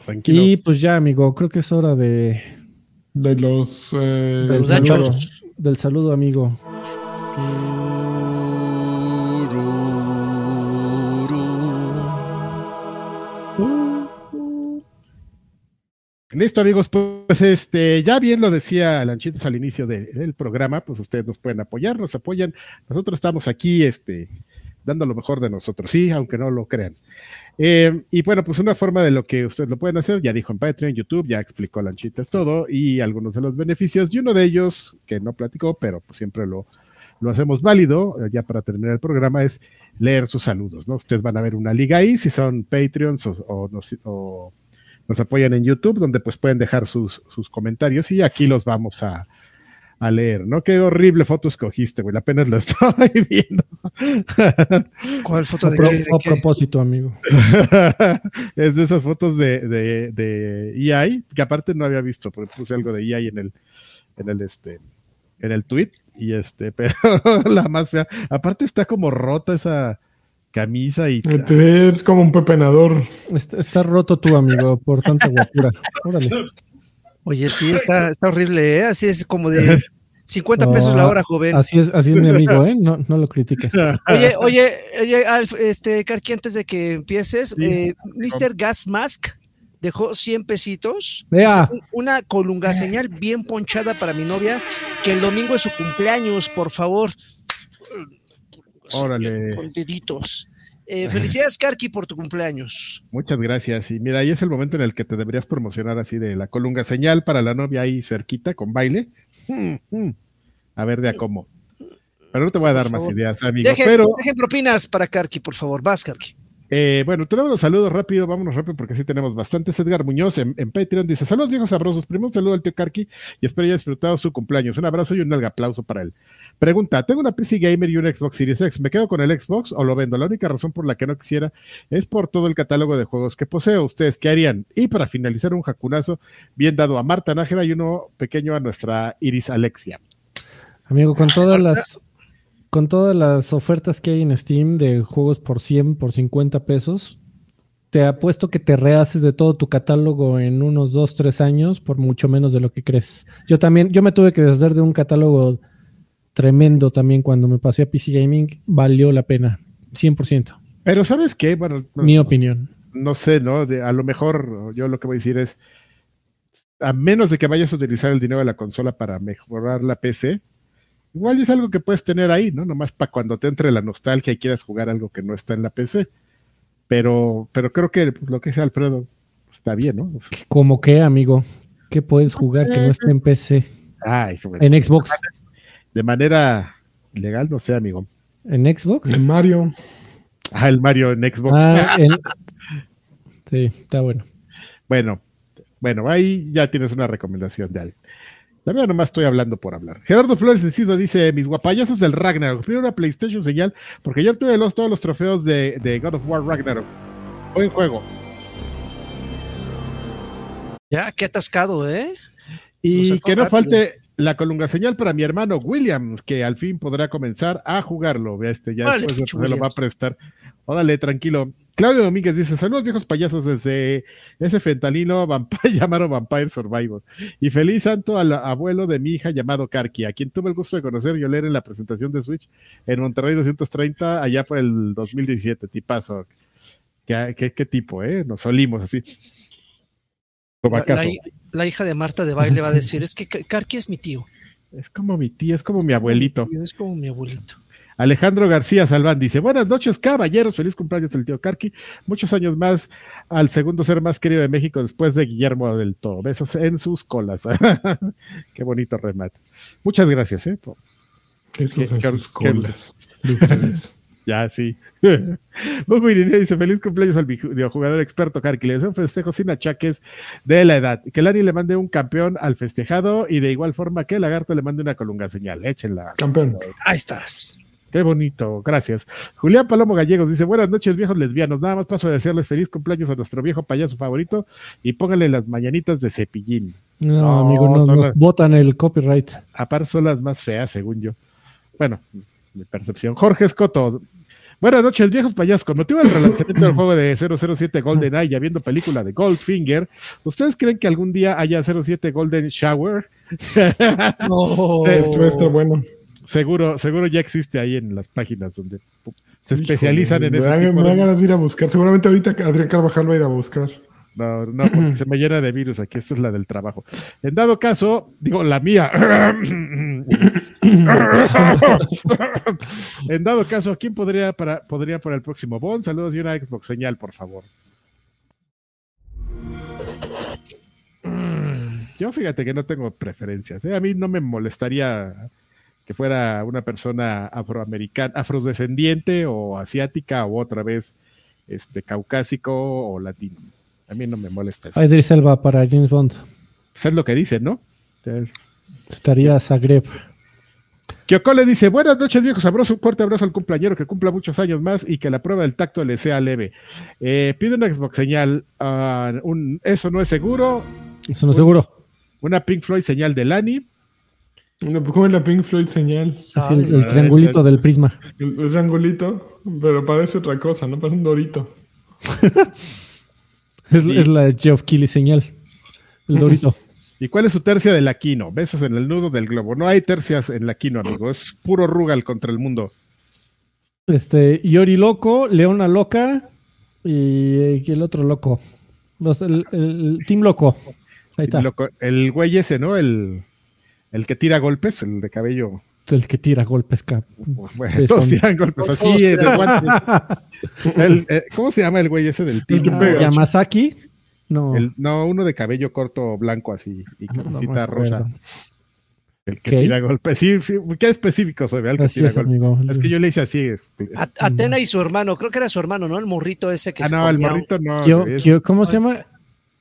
tranquilo. Y pues ya, amigo, creo que es hora de De los. eh, Del Los saludo, dachos. del saludo, amigo. Listo, amigos, pues este, ya bien lo decía Lanchitos al inicio de- del programa, pues ustedes nos pueden apoyar, nos apoyan. Nosotros estamos aquí, este, dando lo mejor de nosotros, sí, aunque no lo crean. Eh, y bueno, pues una forma de lo que ustedes lo pueden hacer, ya dijo en Patreon, YouTube, ya explicó Lanchitas todo y algunos de los beneficios. Y uno de ellos, que no platicó, pero pues siempre lo, lo hacemos válido, eh, ya para terminar el programa, es leer sus saludos, ¿no? Ustedes van a ver una liga ahí, si son Patreons o, o o nos apoyan en YouTube, donde pues pueden dejar sus, sus comentarios y aquí los vamos a, a leer, ¿no? Qué horrible foto escogiste, güey, apenas la [LAUGHS] estoy viendo. ¿Cuál foto A, de pro- qué? de a qué? propósito, amigo. [LAUGHS] es de esas fotos de, de, de EI, que aparte no había visto, porque puse algo de EI en el, en el este, en el tweet, y este, [LAUGHS] pero la más fea. Aparte está como rota esa camisa y Es como un pepenador. Está, está roto tú, amigo, por tanta guapura. Órale. Oye, sí, está, está horrible, ¿eh? Así es como de [LAUGHS] 50 pesos la hora, joven. Así es, así es mi amigo, ¿eh? No, no lo critiques. [LAUGHS] Oye, oye, oye, Alf, este, Karki, antes de que empieces, Sí. eh, Mr. Gas Mask dejó 100 pesitos. Vea. Una colunga señal bien ponchada para mi novia, que el domingo es su cumpleaños, por favor. Órale. Con deditos. Eh, felicidades, Karki, por tu cumpleaños. Muchas gracias. Y mira, ahí es el momento en el que te deberías promocionar así de la colunga señal para la novia ahí cerquita con baile. Mm, mm. A ver de a cómo. Pero no te voy a dar más ideas, amigo. Dejen, Pero dejen propinas para Karki, por favor. Vas, Karki. Eh, bueno, tenemos los saludos rápido, vámonos rápido porque sí tenemos bastantes. Edgar Muñoz en, en Patreon dice: Saludos viejos sabrosos. Primero un saludo al tío Karki y espero haya disfrutado su cumpleaños. Un abrazo y un largo aplauso para él. Pregunta: Tengo una PC Gamer y un Xbox Series X. ¿Me quedo con el Xbox o lo vendo? La única razón por la que no quisiera es por todo el catálogo de juegos que poseo. ¿Ustedes qué harían? Y para finalizar, un jacunazo bien dado a Marta Nájera y uno pequeño a nuestra Iris Alexia. Amigo, con todas las con todas las ofertas que hay en Steam de juegos por 100, por 50 pesos, te apuesto que te rehaces de todo tu catálogo en unos 2, 3 años por mucho menos de lo que crees. Yo también, yo me tuve que deshacer de un catálogo tremendo también cuando me pasé a PC Gaming, valió la pena, 100%, Pero ¿sabes qué? Bueno, no- mi opinión. no sé, ¿no? De- a lo mejor yo lo que voy a decir es, a menos de que vayas a utilizar el dinero de la consola para mejorar la PC, igual es algo que puedes tener ahí, ¿no? Nomás para cuando te entre la nostalgia y quieras jugar algo que no está en la PC. Pero, pero creo que lo que dice Alfredo está bien, ¿no? ¿Cómo qué, amigo? ¿Qué puedes jugar que no esté en PC? ay, eso, güey. En Xbox. de manera legal, no sé, amigo. ¿En Xbox? El Mario. Ah, el Mario en Xbox. Ah, [LAUGHS] en- Sí, está bueno. Bueno, bueno, ahí ya tienes una recomendación de alguien. La verdad, nomás estoy hablando por hablar. Gerardo Flores Enciso dice: Mis guapayazos del Ragnarok. Primero una PlayStation señal, porque yo obtuve los, todos los trofeos de, de God of War Ragnarok. Buen juego. Ya, qué atascado, ¿eh? Y que no rápido. falte la colunga señal para mi hermano William, que al fin podrá comenzar a jugarlo. Este, ya después se lo va a Williams. prestar. Órale, tranquilo. Claudio Domínguez dice: Saludos, viejos payasos, desde ese fentanilo vamp- [LAUGHS] llamado Vampire Survivor. Y feliz santo al abuelo de mi hija llamado Karki, a quien tuve el gusto de conocer y oler en la presentación de Switch en Monterrey 230, allá por el 2017. Tipazo. ¿Qué, qué, qué tipo, eh? Nos olimos así. La, hija de Marta de baile va a decir, [LAUGHS] es que Ka- Karki es mi tío. Es como mi tía, es como mi abuelito. Es como mi abuelito. Alejandro García Salván dice: Buenas noches, caballeros. Feliz cumpleaños del tío Karki. Muchos años más al segundo ser más querido de México después de Guillermo del Toro. Besos en sus colas. [LAUGHS] Qué bonito remate. Muchas gracias, ¿eh? por- Esos en Qué- sus colas. [LAUGHS] Ya, sí. [LAUGHS] Hugo Irineo dice: Feliz cumpleaños al videojugador experto Karki. Le deseo un festejo sin achaques de la edad. Que Lani le mande un campeón al festejado y de igual forma que Lagarto le mande una colunga señal. Échenla. Campeón. Ahí estás. Qué bonito, gracias. Julián Palomo Gallegos dice: Buenas noches, viejos lesbianos. Nada más paso a desearles feliz cumpleaños a nuestro viejo payaso favorito y pónganle las mañanitas de cepillín. No, No, amigo, son nos las- botan el copyright. Aparte son las más feas, según yo. Bueno, mi percepción. Jorge Escoto. Buenas noches, viejos payasos. Con motivo del relanzamiento del juego de 007 GoldenEye y habiendo película de Goldfinger, ¿ustedes creen que algún día haya 07 Golden Shower? No. [LAUGHS] Estar bueno. Seguro, seguro ya existe ahí en las páginas donde se especializan Híjole, en me tipo me da de- ganas de ir a buscar. Seguramente ahorita Adrián Carvajal va a ir a buscar. No, no, porque se me llena de virus aquí. Esta es la del trabajo. En dado caso, digo, la mía. en dado caso, ¿quién podría para, podría para el próximo Bond? Saludos y una Xbox señal, por favor. Yo fíjate que no tengo preferencias. ¿eh? A mí no me molestaría que fuera una persona afroamericana, afrodescendiente o asiática o otra vez este caucásico o latino. A mí no me molesta eso. Idris Elba para James Bond. Eso es lo que dicen, ¿no? Entonces, Estaría Zagreb. Kyoko le dice, buenas noches viejo sabroso, un fuerte abrazo al cumpleañero que cumpla muchos años más y que la prueba del tacto le sea leve. Eh, pide una Xbox señal, ah, un, eso no es seguro, Eso no seguro. una Pink Floyd señal de Lani, Una- ¿Cómo es la Pink Floyd señal? Así el, el triangulito del prisma. El, el triangulito, pero parece otra cosa, ¿no? Parece un dorito. [LAUGHS] Es, Sí. es la Geoff Keighley señal. El dorito. [LAUGHS] ¿Y cuál es su tercia de la Quino? Besos en el nudo del globo. No hay tercias en la Quino, amigo. Es puro Rugal contra el mundo. Este, Yori loco, Leona loca y, y el otro loco. Los, el, el Team loco. Ahí está. Loco- el güey ese, ¿no? El, el que tira golpes, el de cabello. El que tira golpes. cap- Bueno, todos son- tiran golpes así, de. El, eh, ¿Cómo se llama el güey ese del team? pega. Yamazaki. No. El- no, uno de cabello corto, blanco así, y no, no me camisita acuerdo. rosa. El que tira golpes. Sí, sí, qué específico soy, el que Así tira es, golpes. amigo. Es que yo le hice así. es- A- Atena y su hermano, creo que era su hermano, ¿no? El morrito ese que Ah, se no, el morrito no. Kyo- ¿Cómo se llama?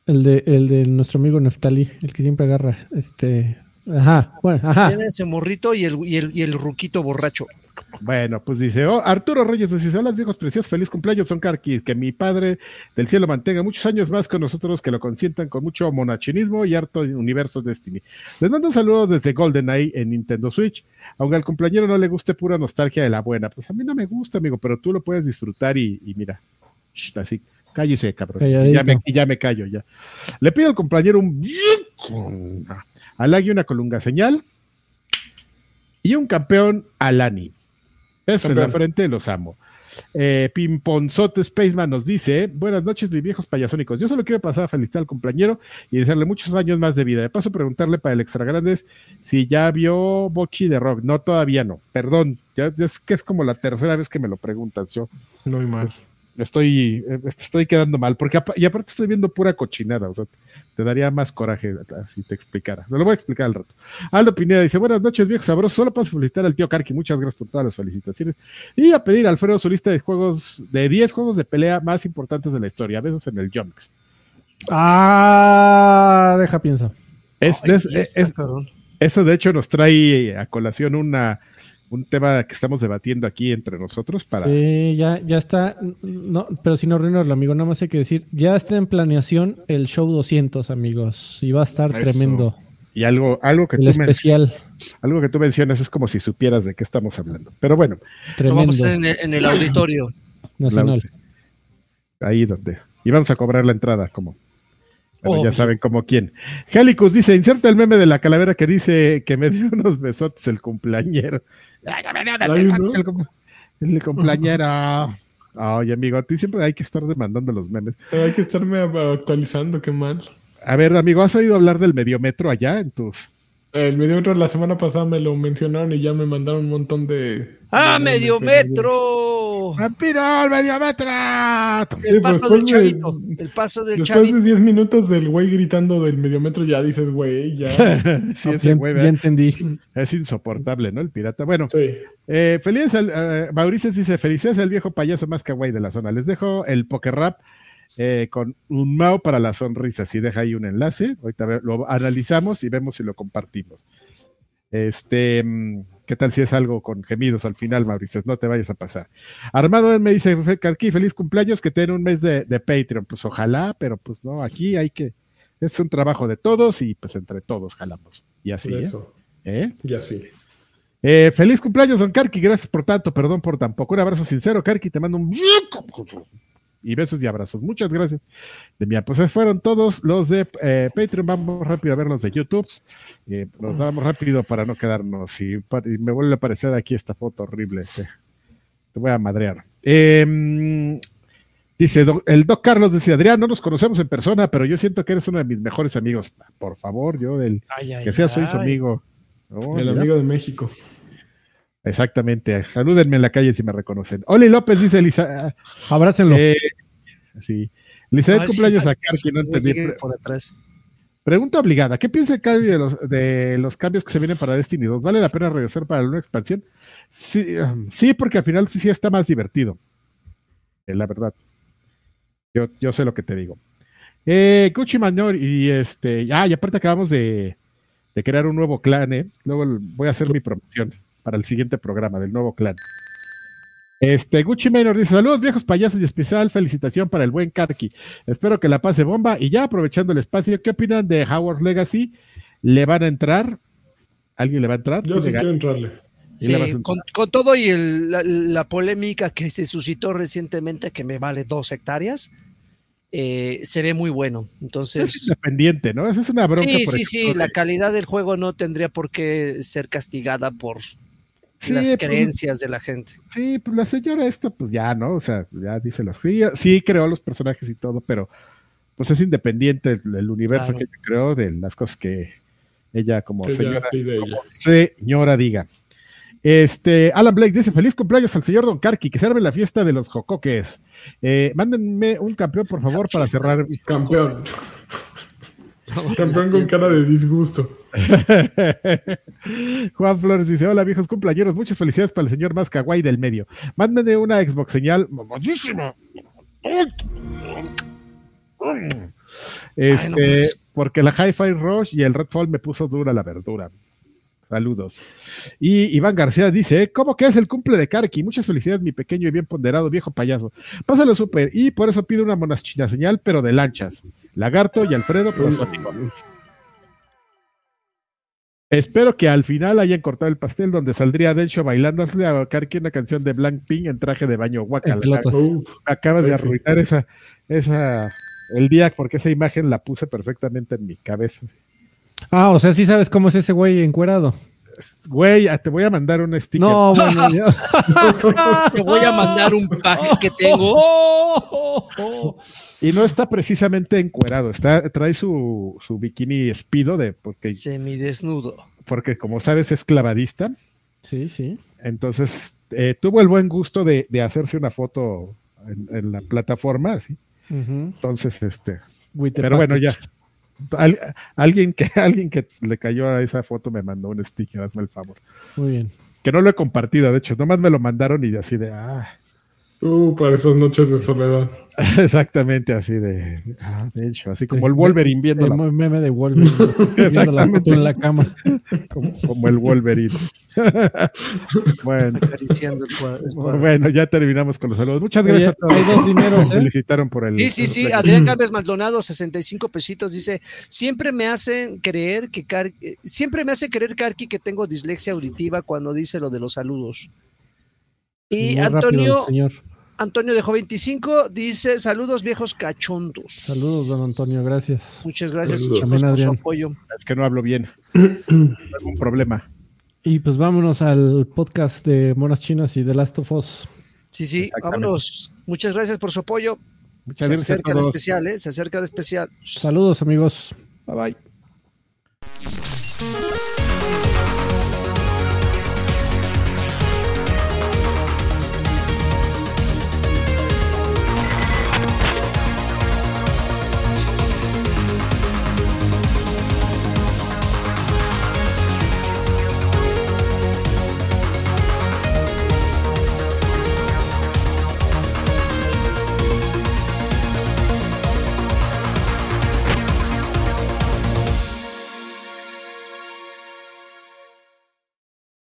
El de, el de nuestro amigo Neftali, el que siempre agarra. Este. Ajá, bueno, ajá. Tiene ese morrito y el, y el, y el ruquito borracho. Bueno, pues dice, oh, Arturo Reyes nos dice, hola viejos preciosos, feliz cumpleaños, son Carqui, que mi padre del cielo mantenga muchos años más con nosotros, que lo consientan con mucho monachinismo y harto universo Destiny. Les mando un saludo desde GoldenEye en Nintendo Switch, aunque al cumpleañero no le guste pura nostalgia de la buena, pues a mí no me gusta, amigo, pero tú lo puedes disfrutar y, y mira, shh, así, cállese, cabrón, ya, me, y ya me callo, ya. Le pido al compañero un bien halague una colunga señal y un campeón Alani. Eso en la Campeón. frente, los amo. Eh, Pimponzote Spaceman nos dice: Buenas noches, mis viejos payasónicos. Yo solo quiero pasar a felicitar al compañero y desearle muchos años más de vida. De paso, preguntarle para el Extra Grandes si ya vio Bochi de Rock. No, todavía no. Perdón, ya es que es como la tercera vez que me lo preguntas. Yo No hay mal. estoy, eh, estoy quedando mal, porque y aparte estoy viendo pura cochinada, o sea, te daría más coraje si te explicara. Me lo voy a explicar al rato. Aldo Pineda dice, buenas noches, viejo sabroso, solo paso a felicitar al tío Karki, muchas gracias por todas las felicitaciones, y a pedir a Alfredo su lista de juegos, de 10 juegos de pelea más importantes de la historia, besos en el Junks. Ah, deja piensa. Es, Ay, es- ya está, es- cabrón. eso de hecho nos trae a colación una, un tema que estamos debatiendo aquí entre nosotros para... Sí, ya, ya está. No, pero sin arruinarlo, amigo. Nada más hay que decir, ya está en planeación el show 200, amigos. Y va a estar Eso. tremendo. Y algo, algo que El tú especial, algo que tú mencionas es como si supieras de qué estamos hablando. Pero bueno, Lo tremendo, vamos a hacer en el, en el auditorio. nacional. Ahí donde. Y vamos a cobrar la entrada, como. Bueno, ya saben como quién. Helicus dice: inserta el meme de la calavera que dice que me dio unos besotes el cumpleañero. El, cum- el cumpleañero. Ay, amigo, a ti siempre hay que estar demandando los memes. Hay que estarme actualizando, qué mal. A ver, amigo, ¿has oído hablar del mediometro allá en tus. El mediometro la semana pasada me lo mencionaron y ya me mandaron un montón de. ¡Ah, de- medio de- metro! ¡Vampiro, el mediometro! El paso del de- chavito. El paso del Después de chavito. 10 minutos del güey gritando del mediometro, ya dices, güey, ya. [LAUGHS] sí, Ah, ese ya, güey, ya ¿verdad? entendí. es insoportable, ¿no? El pirata. Bueno, Sí. Eh, feliz eh, Mauricio dice, felicidades al viejo payaso más kawaii de la zona. Les dejo el poker rap eh, con un mao para la sonrisa. Si deja ahí un enlace, ahorita lo analizamos y vemos si lo compartimos. Este, mm, ¿qué tal si es algo con gemidos al final, Mauricio? No te vayas a pasar. Armado me dice, "Fe- Carqui, feliz cumpleaños, que tiene un mes de, de Patreon. Pues ojalá, pero pues no, aquí hay que, es un trabajo de todos y pues entre todos jalamos. Y así, ¿eh? eso. ¿Eh? Y así. Eh, feliz cumpleaños, don Karki. Gracias por tanto, perdón por tan poco. Un abrazo sincero, Karki. Te mando un y besos y abrazos. Muchas gracias. De mía, pues fueron todos los de eh, Patreon. Vamos rápido a ver los de YouTube. Eh, nos vamos rápido para no quedarnos. Y, me vuelve a aparecer aquí esta foto horrible. Te, te voy a madrear. Eh, dice do- el Doc Carlos, dice Adrián, no nos conocemos en persona, pero yo siento que eres uno de mis mejores amigos. Por favor, yo del Ay, ay, que sea soy su amigo. Oh, el mira. amigo de México. Exactamente. Salúdenme en la calle si me reconocen. Oli López dice Elisa. Abrácenlo. Eh, sí. Elizabeth, cumpleaños ay, a Karki, no entendí. por. Pregunta obligada. ¿Qué piensa Karki de los, de los cambios que se vienen para Destiny 2? ¿Vale la pena regresar para nueva expansión? Sí, um, sí, porque al final sí, sí está más divertido. Eh, la verdad. Yo, yo sé lo que te digo. Eh, Gucci Manor y este. Ah, y aparte acabamos de, de crear un nuevo clan, ¿eh? Luego voy a hacer mi promoción para el siguiente programa del nuevo clan. Este, Gucci Manor dice: Saludos, viejos payasos, y especial felicitación para el buen Karki. Espero que la pase bomba. Y ya aprovechando el espacio, ¿qué opinan de Howard Legacy? ¿Le van a entrar? ¿Alguien le va a entrar? Yo sí ¿Tiene quiero entrarle. Sí, con, con todo y el- la, la polémica que se suscitó recientemente, que me vale dos hectáreas, eh, se ve muy bueno. Es Entonces, independiente, ¿no? Esa es una bronca. sí, por sí, sí, la calidad del juego no tendría por qué ser castigada por Sí, las pues, creencias de la gente. Sí, pues la señora esta, pues ya, ¿no? O sea, ya dice las sí, sí creó los personajes y todo, pero pues es independiente el, el universo Claro. que ella creó de las cosas que ella como Que señora, sí de ella. señora diga. Este, Alan Blake dice, feliz cumpleaños al señor Don Karki, que se arme la fiesta de los jocoques. Eh, mándenme un campeón, por favor, para cerrar. Campeón. Campeón con cara de disgusto. [LAUGHS] Juan Flores dice: Hola viejos cumpleaños, muchas felicidades para el señor más kawaii del medio. Mándenme una Xbox señal mamosísima. Este, Ay, no, porque la Hi-Fi Rush y el Redfall me puso dura la verdura. Saludos. Y Iván García dice: ¿Cómo que es el cumple de Karki? Muchas felicidades, mi pequeño y bien ponderado viejo payaso. Pásalo súper. Y por eso pido una monachina señal, pero de lanchas. Lagarto y Alfredo, amigo. Espero que al final hayan cortado el pastel donde saldría Dencho bailando a Karki una canción de Blackpink en traje de baño. Uf. Acabas de arruinar esa, esa, el día porque esa imagen la puse perfectamente en mi cabeza. Ah, o sea, sí sabes cómo es ese güey encuerado. Güey, ah, te voy a mandar un sticker. No, [LAUGHS] bueno. Te voy a mandar un pack que tengo. Y no está precisamente encuerado, está, trae su, su bikini espido de, porque, Semidesnudo. porque como sabes es clavadista. Sí, sí. Entonces, eh, tuvo el buen gusto de, de hacerse una foto en, en la plataforma, ¿sí? Ujú. Entonces, este, With pero bueno, ya. Al- alguien, que, [LAUGHS] alguien que le cayó a esa foto me mandó un sticker, hazme el favor. Muy bien. Que no lo he compartido, de hecho, nomás me lo mandaron y así de, ah, Uh, para esas noches de soledad. [LAUGHS] exactamente así de, ah, de hecho, así como el Wolverine viendo El la- meme de Wolverine. [LAUGHS] viendo la foto en la cama. como, como el Wolverine. [LAUGHS] bueno, Acariciando el cuadro. el cuadro. bueno, ya terminamos con los saludos. Muchas Oye, gracias a todos. hay dos dineros, ¿eh? felicitaron por el. Sí, sí, sí. el- Adrián Gámez Maldonado, 65 pesitos, dice: Siempre me hacen creer que Car- eh, siempre me hace creer Karki que tengo dislexia auditiva cuando dice lo de los saludos. Y Muy rápido, Antonio, señor. Antonio dejó 25, dice: Saludos viejos cachondos. Saludos, don Antonio, gracias. Muchas gracias También, por su apoyo. Es que no hablo bien. [CLEARS THROAT] Algún problema. Y pues vámonos al podcast de Monas Chinas y The Last of Us. Sí, sí, vámonos. Muchas gracias por su apoyo. Muchas Se acerca el especial, ¿eh? Se acerca el especial. Saludos, amigos. Bye bye.